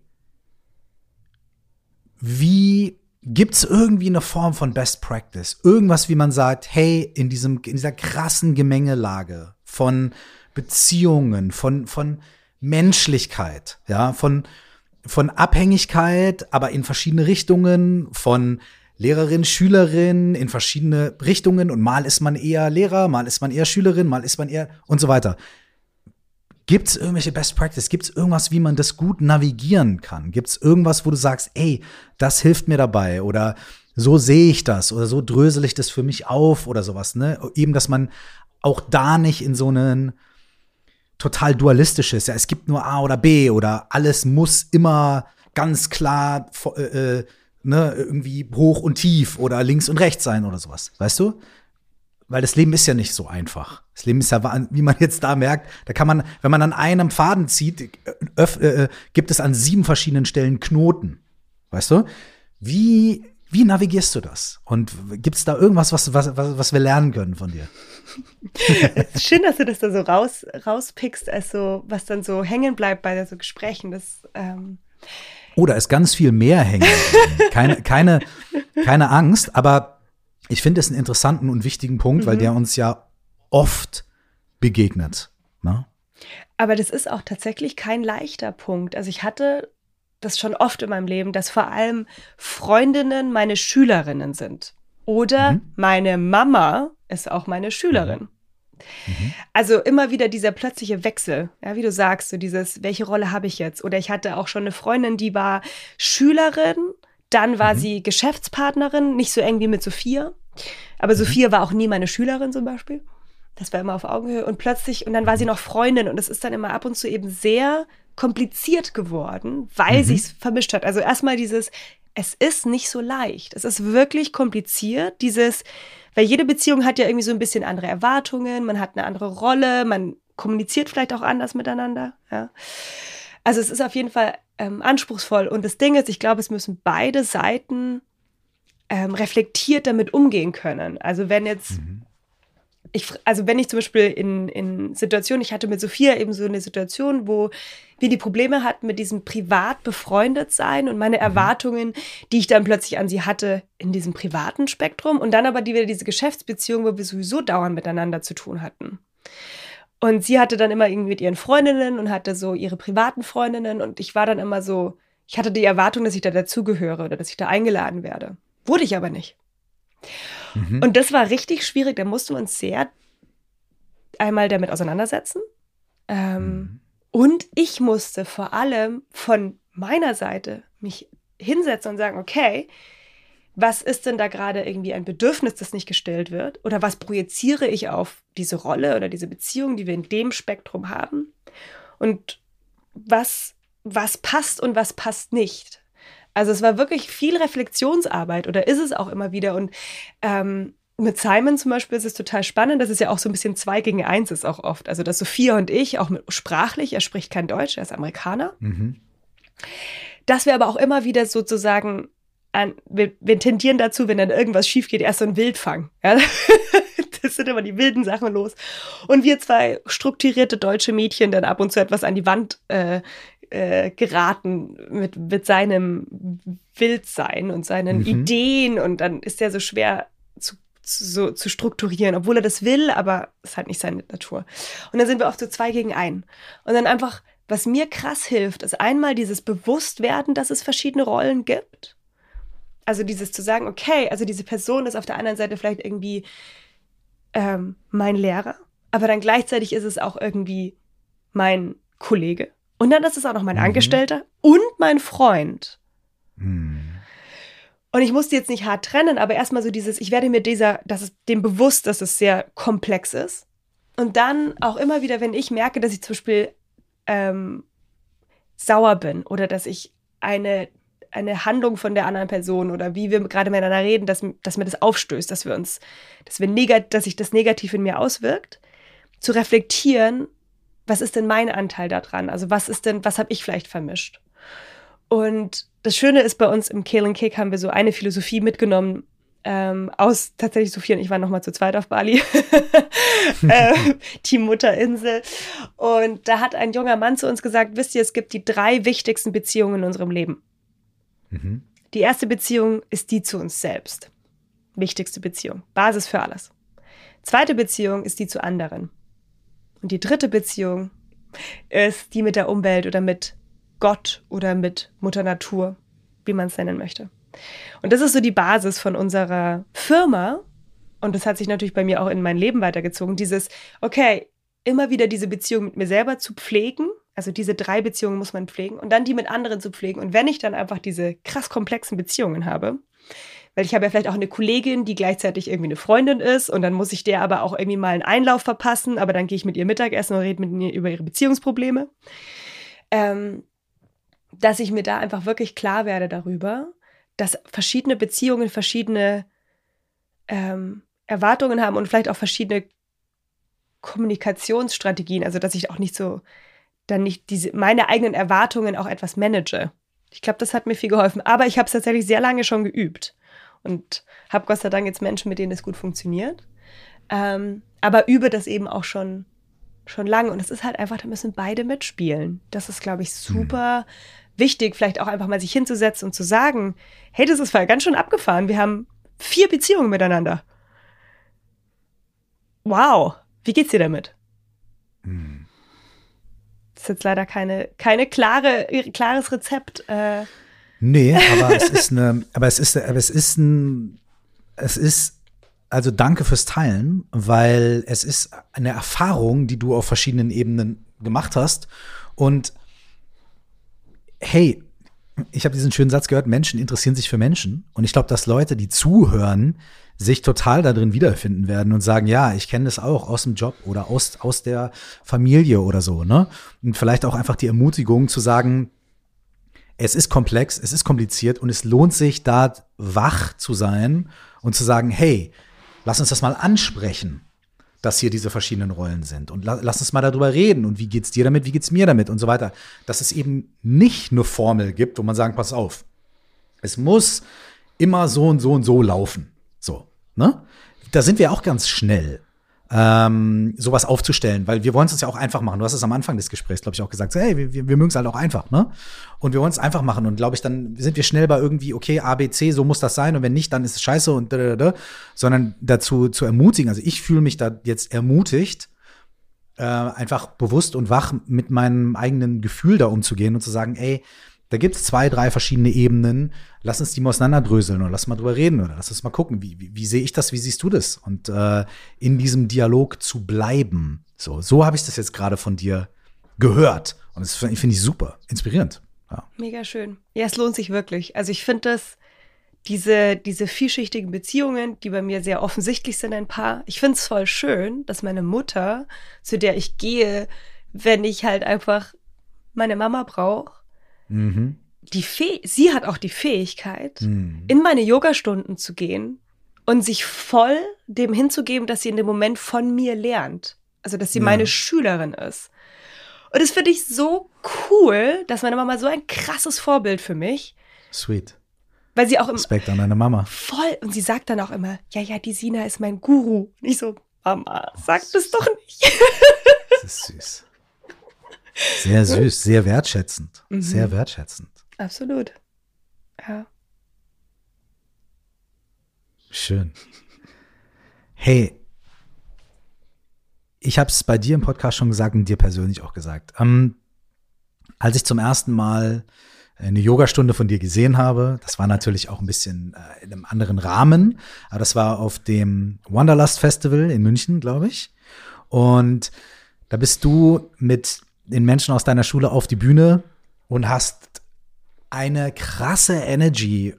Wie gibt's irgendwie eine Form von Best Practice? Irgendwas, wie man sagt, hey, in diesem, in dieser krassen Gemengelage von Beziehungen, von, von Menschlichkeit, ja, von, von Abhängigkeit, aber in verschiedene Richtungen, von Lehrerin, Schülerin in verschiedene Richtungen und mal ist man eher Lehrer, mal ist man eher Schülerin, mal ist man eher und so weiter. Gibt es irgendwelche Best Practice? Gibt es irgendwas, wie man das gut navigieren kann? Gibt es irgendwas, wo du sagst, ey, das hilft mir dabei oder so sehe ich das oder so drösel ich das für mich auf oder sowas, ne? Eben, dass man auch da nicht in so einen total dualistisches, ja, es gibt nur A oder B oder alles muss immer ganz klar äh, äh ne, irgendwie hoch und tief oder links und rechts sein oder sowas. Weißt du? Weil das Leben ist ja nicht so einfach. Das Leben ist ja, wie man jetzt da merkt, da kann man, wenn man an einem Faden zieht, öff, äh, äh, gibt es an sieben verschiedenen Stellen Knoten. Weißt du? Wie, wie navigierst du das? Und gibt es da irgendwas, was, was, was, was wir lernen können von dir? Schön, dass du das da so raus, rauspickst, also was dann so hängen bleibt bei so Gesprächen. Das, ähm Oh, da ist ganz viel mehr hängen. keine, keine, keine Angst, aber ich finde es einen interessanten und wichtigen Punkt, mhm. weil der uns ja oft begegnet. Ne? Aber das ist auch tatsächlich kein leichter Punkt. Also ich hatte das schon oft in meinem Leben, dass vor allem Freundinnen meine Schülerinnen sind. Oder mhm. meine Mama ist auch meine Schülerin. Mhm. Mhm. Also immer wieder dieser plötzliche Wechsel, ja, wie du sagst, so dieses, welche Rolle habe ich jetzt? Oder ich hatte auch schon eine Freundin, die war Schülerin, Dann war mhm. sie Geschäftspartnerin, nicht so eng wie mit Sophia. Aber mhm. Sophia war auch nie meine Schülerin zum Beispiel. Das war immer auf Augenhöhe. Und plötzlich, und dann war sie noch Freundin. Und es ist dann immer ab und zu eben sehr kompliziert geworden, weil mhm. sich's vermischt hat. Also erstmal dieses, es ist nicht so leicht. Es ist wirklich kompliziert, dieses, weil jede Beziehung hat ja irgendwie so ein bisschen andere Erwartungen, man hat eine andere Rolle, man kommuniziert vielleicht auch anders miteinander. Ja. Also es ist auf jeden Fall ähm, anspruchsvoll. Und das Ding ist, ich glaube, es müssen beide Seiten ähm, reflektiert damit umgehen können. Also wenn jetzt, mhm. Ich, also wenn ich zum Beispiel in, in Situationen, ich hatte mit Sophia eben so eine Situation, wo wir die Probleme hatten mit diesem privat befreundet sein und meine mhm. Erwartungen, die ich dann plötzlich an sie hatte in diesem privaten Spektrum und dann aber die wieder diese Geschäftsbeziehung, wo wir sowieso dauernd miteinander zu tun hatten. Und sie hatte dann immer irgendwie mit ihren Freundinnen und hatte so ihre privaten Freundinnen und ich war dann immer so, ich hatte die Erwartung, dass ich da dazugehöre oder dass ich da eingeladen werde. Wurde ich aber nicht. Mhm. Und das war richtig schwierig. Da mussten wir uns sehr einmal damit auseinandersetzen. Ähm, mhm. Und ich musste vor allem von meiner Seite mich hinsetzen und sagen, okay, was ist denn da gerade irgendwie ein Bedürfnis, das nicht gestellt wird? Oder was projiziere ich auf diese Rolle oder diese Beziehung, die wir in dem Spektrum haben? Und was, was passt und was passt nicht? Also es war wirklich viel Reflexionsarbeit oder ist es auch immer wieder. Und ähm, mit Simon zum Beispiel ist es total spannend, dass es ja auch so ein bisschen zwei gegen eins ist auch oft. Also dass Sophia und ich, auch mit, sprachlich, er spricht kein Deutsch, er ist Amerikaner. Mhm. Dass wir aber auch immer wieder sozusagen an, wir, wir, tendieren dazu, wenn dann irgendwas schief geht, erst so ein Wildfang. Ja? das sind immer die wilden Sachen los. Und wir zwei strukturierte deutsche Mädchen dann ab und zu etwas an die Wand äh, äh, geraten mit, mit seinem Wildsein und seinen mhm. Ideen. Und dann ist der so schwer zu, zu, so, zu strukturieren, obwohl er das will, aber es ist halt nicht seine Natur. Und dann sind wir oft so zwei gegen einen. Und dann einfach, was mir krass hilft, ist einmal dieses Bewusstwerden, dass es verschiedene Rollen gibt also dieses zu sagen, okay, also diese Person ist auf der anderen Seite vielleicht irgendwie ähm, mein Lehrer, aber dann gleichzeitig ist es auch irgendwie mein Kollege. Und dann ist es auch noch mein mhm. Angestellter und mein Freund. Mhm. Und ich musste jetzt nicht hart trennen, aber erstmal so dieses, ich werde mir dieser, das ist dem bewusst, dass es sehr komplex ist. Und dann auch immer wieder, wenn ich merke, dass ich zum Beispiel ähm, sauer bin oder dass ich eine eine Handlung von der anderen Person oder wie wir gerade miteinander reden, dass, dass mir das aufstößt, dass wir uns, dass wir negat dass sich das negativ in mir auswirkt, zu reflektieren, was ist denn mein Anteil daran? Also was ist denn, was habe ich vielleicht vermischt? Und das Schöne ist bei uns im Kale Kick haben wir so eine Philosophie mitgenommen, ähm, aus tatsächlich Sophia und ich waren nochmal zu zweit auf Bali, äh, die Mutterinsel. Und da hat ein junger Mann zu uns gesagt, wisst ihr, es gibt die drei wichtigsten Beziehungen in unserem Leben. Mhm. Die erste Beziehung ist die zu uns selbst. Wichtigste Beziehung. Basis für alles. Zweite Beziehung ist die zu anderen. Und die dritte Beziehung ist die mit der Umwelt oder mit Gott oder mit Mutter Natur, wie man es nennen möchte. Und das ist so die Basis von unserer Firma. Und das hat sich natürlich bei mir auch in mein Leben weitergezogen. Dieses, okay, immer wieder diese Beziehung mit mir selber zu pflegen also diese drei Beziehungen muss man pflegen und dann die mit anderen zu pflegen. Und wenn ich dann einfach diese krass komplexen Beziehungen habe, weil ich habe ja vielleicht auch eine Kollegin, die gleichzeitig irgendwie eine Freundin ist und dann muss ich der aber auch irgendwie mal einen Einlauf verpassen, aber dann gehe ich mit ihr Mittagessen und rede mit ihr über ihre Beziehungsprobleme. Ähm, dass ich mir da einfach wirklich klar werde darüber, dass verschiedene Beziehungen verschiedene ähm, Erwartungen haben und vielleicht auch verschiedene Kommunikationsstrategien, also dass ich auch nicht so dann nicht diese, meine eigenen Erwartungen auch etwas manage. Ich glaube, das hat mir viel geholfen. Aber ich habe es tatsächlich sehr lange schon geübt und habe Gott sei Dank jetzt Menschen, mit denen es gut funktioniert. Ähm, aber übe das eben auch schon, schon lange. Und es ist halt einfach, da müssen beide mitspielen. Das ist, glaube ich, super mhm. wichtig, vielleicht auch einfach mal sich hinzusetzen und zu sagen, hey, das ist ganz schön abgefahren. Wir haben vier Beziehungen miteinander. Wow, wie geht's dir damit? Mhm ist jetzt leider keine, keine klare, klares Rezept. Äh. Nee, aber es ist eine, aber es ist, aber es ist ein, es ist, also danke fürs Teilen, weil es ist eine Erfahrung, die du auf verschiedenen Ebenen gemacht hast. Und hey, ich habe diesen schönen Satz gehört, Menschen interessieren sich für Menschen. Und ich glaube, dass Leute, die zuhören, sich total darin wiederfinden werden und sagen, ja, ich kenne das auch aus dem Job oder aus, aus der Familie oder so, ne? Und vielleicht auch einfach die Ermutigung zu sagen, es ist komplex, es ist kompliziert und es lohnt sich, da wach zu sein und zu sagen, hey, lass uns das mal ansprechen dass hier diese verschiedenen Rollen sind. Und la lass uns mal darüber reden. Und wie geht's dir damit? Wie geht's mir damit? Und so weiter. Dass es eben nicht eine Formel gibt, wo man sagen, pass auf. Es muss immer so und so und so laufen. So, ne? Da sind wir auch ganz schnell ähm, sowas aufzustellen, weil wir wollen es uns ja auch einfach machen. Du hast es am Anfang des Gesprächs, glaube ich, auch gesagt, so, hey, wir, wir mögen es halt auch einfach, ne? Und wir wollen es einfach machen. Und glaube ich, dann sind wir schnell bei irgendwie, okay, A, B, C, so muss das sein. Und wenn nicht, dann ist es scheiße und da, da, da. sondern dazu zu ermutigen. Also ich fühle mich da jetzt ermutigt, äh, einfach bewusst und wach mit meinem eigenen Gefühl da umzugehen und zu sagen, ey, da gibt es zwei, drei verschiedene Ebenen. Lass uns die mal auseinanderdröseln oder lass mal drüber reden oder lass uns mal gucken, wie, wie, wie sehe ich das, wie siehst du das? Und äh, in diesem Dialog zu bleiben. So, so habe ich das jetzt gerade von dir gehört. Und das finde find ich super, inspirierend. Ja. Mega schön. Ja, es lohnt sich wirklich. Also ich finde das, diese, diese vielschichtigen Beziehungen, die bei mir sehr offensichtlich sind, ein paar. Ich finde es voll schön, dass meine Mutter, zu der ich gehe, wenn ich halt einfach meine Mama brauche, Mhm. Die Fäh sie hat auch die Fähigkeit, mhm. in meine Yogastunden zu gehen und sich voll dem hinzugeben, dass sie in dem Moment von mir lernt. Also, dass sie ja. meine Schülerin ist. Und das finde ich so cool, dass meine Mama so ein krasses Vorbild für mich. Sweet. Weil sie auch immer. Respekt an deine Mama. Voll. Und sie sagt dann auch immer, ja, ja, die Sina ist mein Guru. Und ich so, Mama, sag das doch nicht. Das ist süß. Sehr süß, sehr wertschätzend. Mhm. Sehr wertschätzend. Absolut. Ja. Schön. Hey, ich habe es bei dir im Podcast schon gesagt und dir persönlich auch gesagt. Ähm, als ich zum ersten Mal eine Yogastunde von dir gesehen habe, das war natürlich auch ein bisschen äh, in einem anderen Rahmen, aber das war auf dem Wanderlust Festival in München, glaube ich. Und da bist du mit den Menschen aus deiner Schule auf die Bühne und hast eine krasse Energy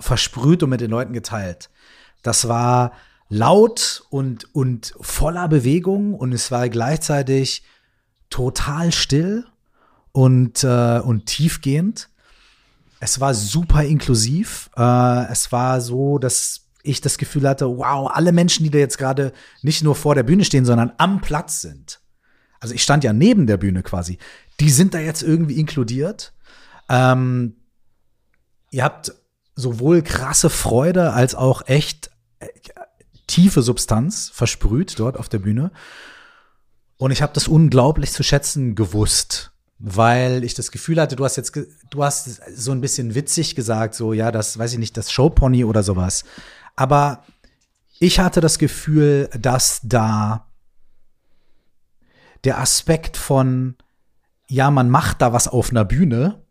versprüht und mit den Leuten geteilt. Das war laut und, und voller Bewegung und es war gleichzeitig total still und, äh, und tiefgehend. Es war super inklusiv. Äh, es war so, dass ich das Gefühl hatte, wow, alle Menschen, die da jetzt gerade nicht nur vor der Bühne stehen, sondern am Platz sind, also ich stand ja neben der Bühne quasi, die sind da jetzt irgendwie inkludiert. Ähm, ihr habt sowohl krasse Freude als auch echt äh, tiefe Substanz versprüht dort auf der Bühne. Und ich habe das unglaublich zu schätzen gewusst, weil ich das Gefühl hatte, du hast jetzt, du hast so ein bisschen witzig gesagt, so ja, das weiß ich nicht, das Showpony oder sowas. Aber ich hatte das Gefühl, dass da der Aspekt von, ja, man macht da was auf einer Bühne,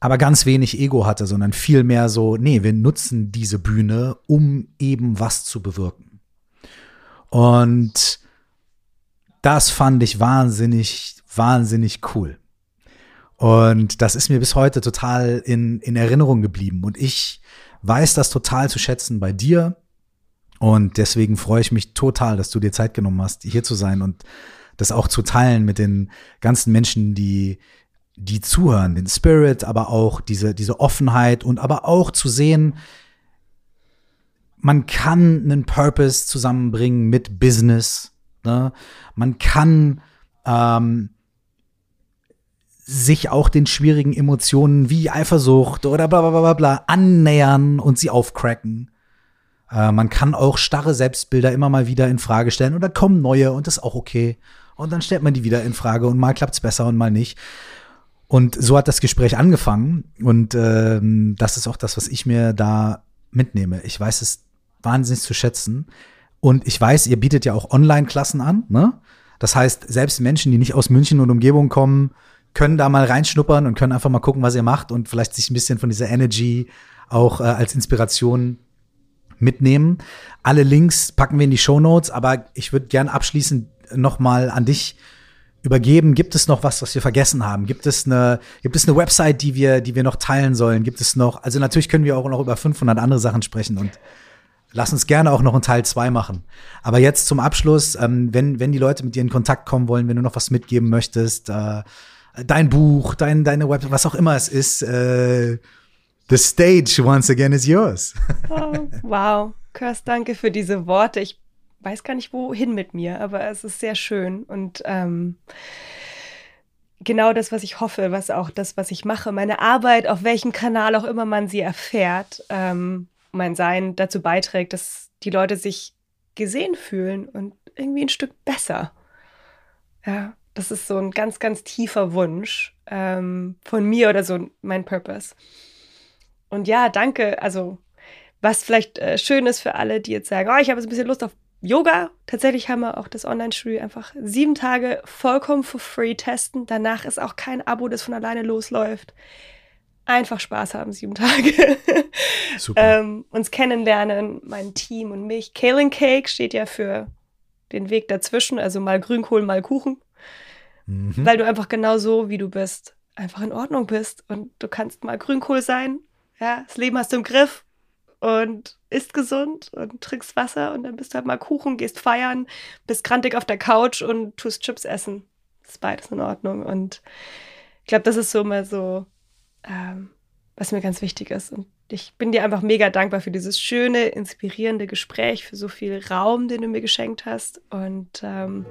aber ganz wenig Ego hatte, sondern viel mehr so, nee, wir nutzen diese Bühne, um eben was zu bewirken. Und das fand ich wahnsinnig, wahnsinnig cool. Und das ist mir bis heute total in, in Erinnerung geblieben. Und ich weiß das total zu schätzen bei dir, und deswegen freue ich mich total, dass du dir Zeit genommen hast, hier zu sein und das auch zu teilen mit den ganzen Menschen, die, die zuhören, den Spirit, aber auch diese, diese Offenheit und aber auch zu sehen, man kann einen Purpose zusammenbringen mit Business. Ne? Man kann ähm, sich auch den schwierigen Emotionen wie Eifersucht oder bla bla bla bla annähern und sie aufcracken. Äh, man kann auch starre Selbstbilder immer mal wieder in Frage stellen und dann kommen neue und das ist auch okay. Und dann stellt man die wieder in Frage und mal klappt's besser und mal nicht. Und so hat das Gespräch angefangen und ähm, das ist auch das, was ich mir da mitnehme. Ich weiß es wahnsinnig zu schätzen und ich weiß, ihr bietet ja auch Online-Klassen an. Ne? Das heißt, selbst Menschen, die nicht aus München und Umgebung kommen, können da mal reinschnuppern und können einfach mal gucken, was ihr macht und vielleicht sich ein bisschen von dieser Energy auch äh, als Inspiration mitnehmen. Alle Links packen wir in die Show Notes, aber ich würde gern abschließend nochmal an dich übergeben. Gibt es noch was, was wir vergessen haben? Gibt es eine, gibt es eine Website, die wir, die wir noch teilen sollen? Gibt es noch, also natürlich können wir auch noch über 500 andere Sachen sprechen und lass uns gerne auch noch einen Teil 2 machen. Aber jetzt zum Abschluss, ähm, wenn, wenn die Leute mit dir in Kontakt kommen wollen, wenn du noch was mitgeben möchtest, äh, dein Buch, dein, deine Website, was auch immer es ist, äh, the stage once again is yours. Oh, wow. Kurs, danke für diese Worte. Ich weiß gar nicht, wohin mit mir, aber es ist sehr schön und ähm, genau das, was ich hoffe, was auch das, was ich mache, meine Arbeit, auf welchem Kanal auch immer man sie erfährt, ähm, mein Sein dazu beiträgt, dass die Leute sich gesehen fühlen und irgendwie ein Stück besser. Ja, das ist so ein ganz, ganz tiefer Wunsch ähm, von mir oder so mein Purpose. Und ja, danke. Also, was vielleicht äh, schön ist für alle, die jetzt sagen, oh, ich habe jetzt ein bisschen Lust auf Yoga. Tatsächlich haben wir auch das Online-Studio einfach sieben Tage vollkommen for free testen. Danach ist auch kein Abo, das von alleine losläuft. Einfach Spaß haben, sieben Tage. Super. ähm, uns kennenlernen, mein Team und mich. Kale Cake steht ja für den Weg dazwischen, also mal Grünkohl, mal Kuchen. Mhm. Weil du einfach genau so, wie du bist, einfach in Ordnung bist. Und du kannst mal Grünkohl sein. Ja, das Leben hast du im Griff und isst gesund und trinkst Wasser und dann bist du halt mal Kuchen, gehst feiern, bist krantig auf der Couch und tust Chips essen. Das ist beides in Ordnung. Und ich glaube, das ist so mal so, ähm, was mir ganz wichtig ist. Und ich bin dir einfach mega dankbar für dieses schöne, inspirierende Gespräch, für so viel Raum, den du mir geschenkt hast. Und ähm,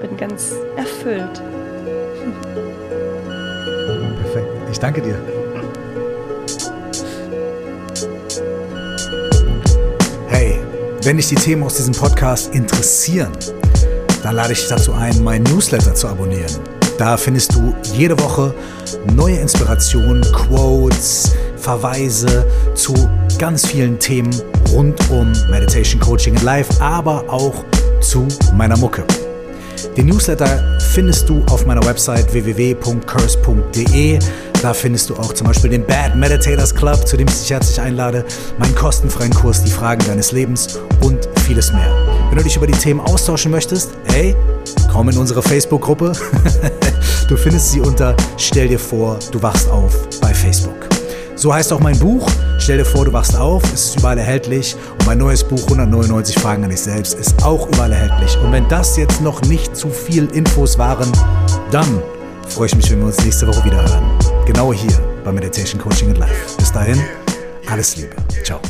bin ganz erfüllt. Perfekt. Ich danke dir. Wenn dich die Themen aus diesem Podcast interessieren, dann lade ich dich dazu ein, meinen Newsletter zu abonnieren. Da findest du jede Woche neue Inspirationen, Quotes, Verweise zu ganz vielen Themen rund um Meditation Coaching in Life, aber auch zu meiner Mucke. Den Newsletter findest du auf meiner Website www.curse.de. Da findest du auch zum Beispiel den Bad Meditators Club, zu dem ich dich herzlich einlade, meinen kostenfreien Kurs Die Fragen deines Lebens und vieles mehr. Wenn du dich über die Themen austauschen möchtest, hey, komm in unsere Facebook-Gruppe. du findest sie unter Stell dir vor, du wachst auf bei Facebook. So heißt auch mein Buch. Stell dir vor, du wachst auf. Es ist überall erhältlich. Und mein neues Buch 199 Fragen an dich selbst ist auch überall erhältlich. Und wenn das jetzt noch nicht zu viel Infos waren, dann freue ich mich, wenn wir uns nächste Woche wieder hören. Genau hier bei Meditation Coaching in Life. Bis dahin, alles Liebe. Ciao.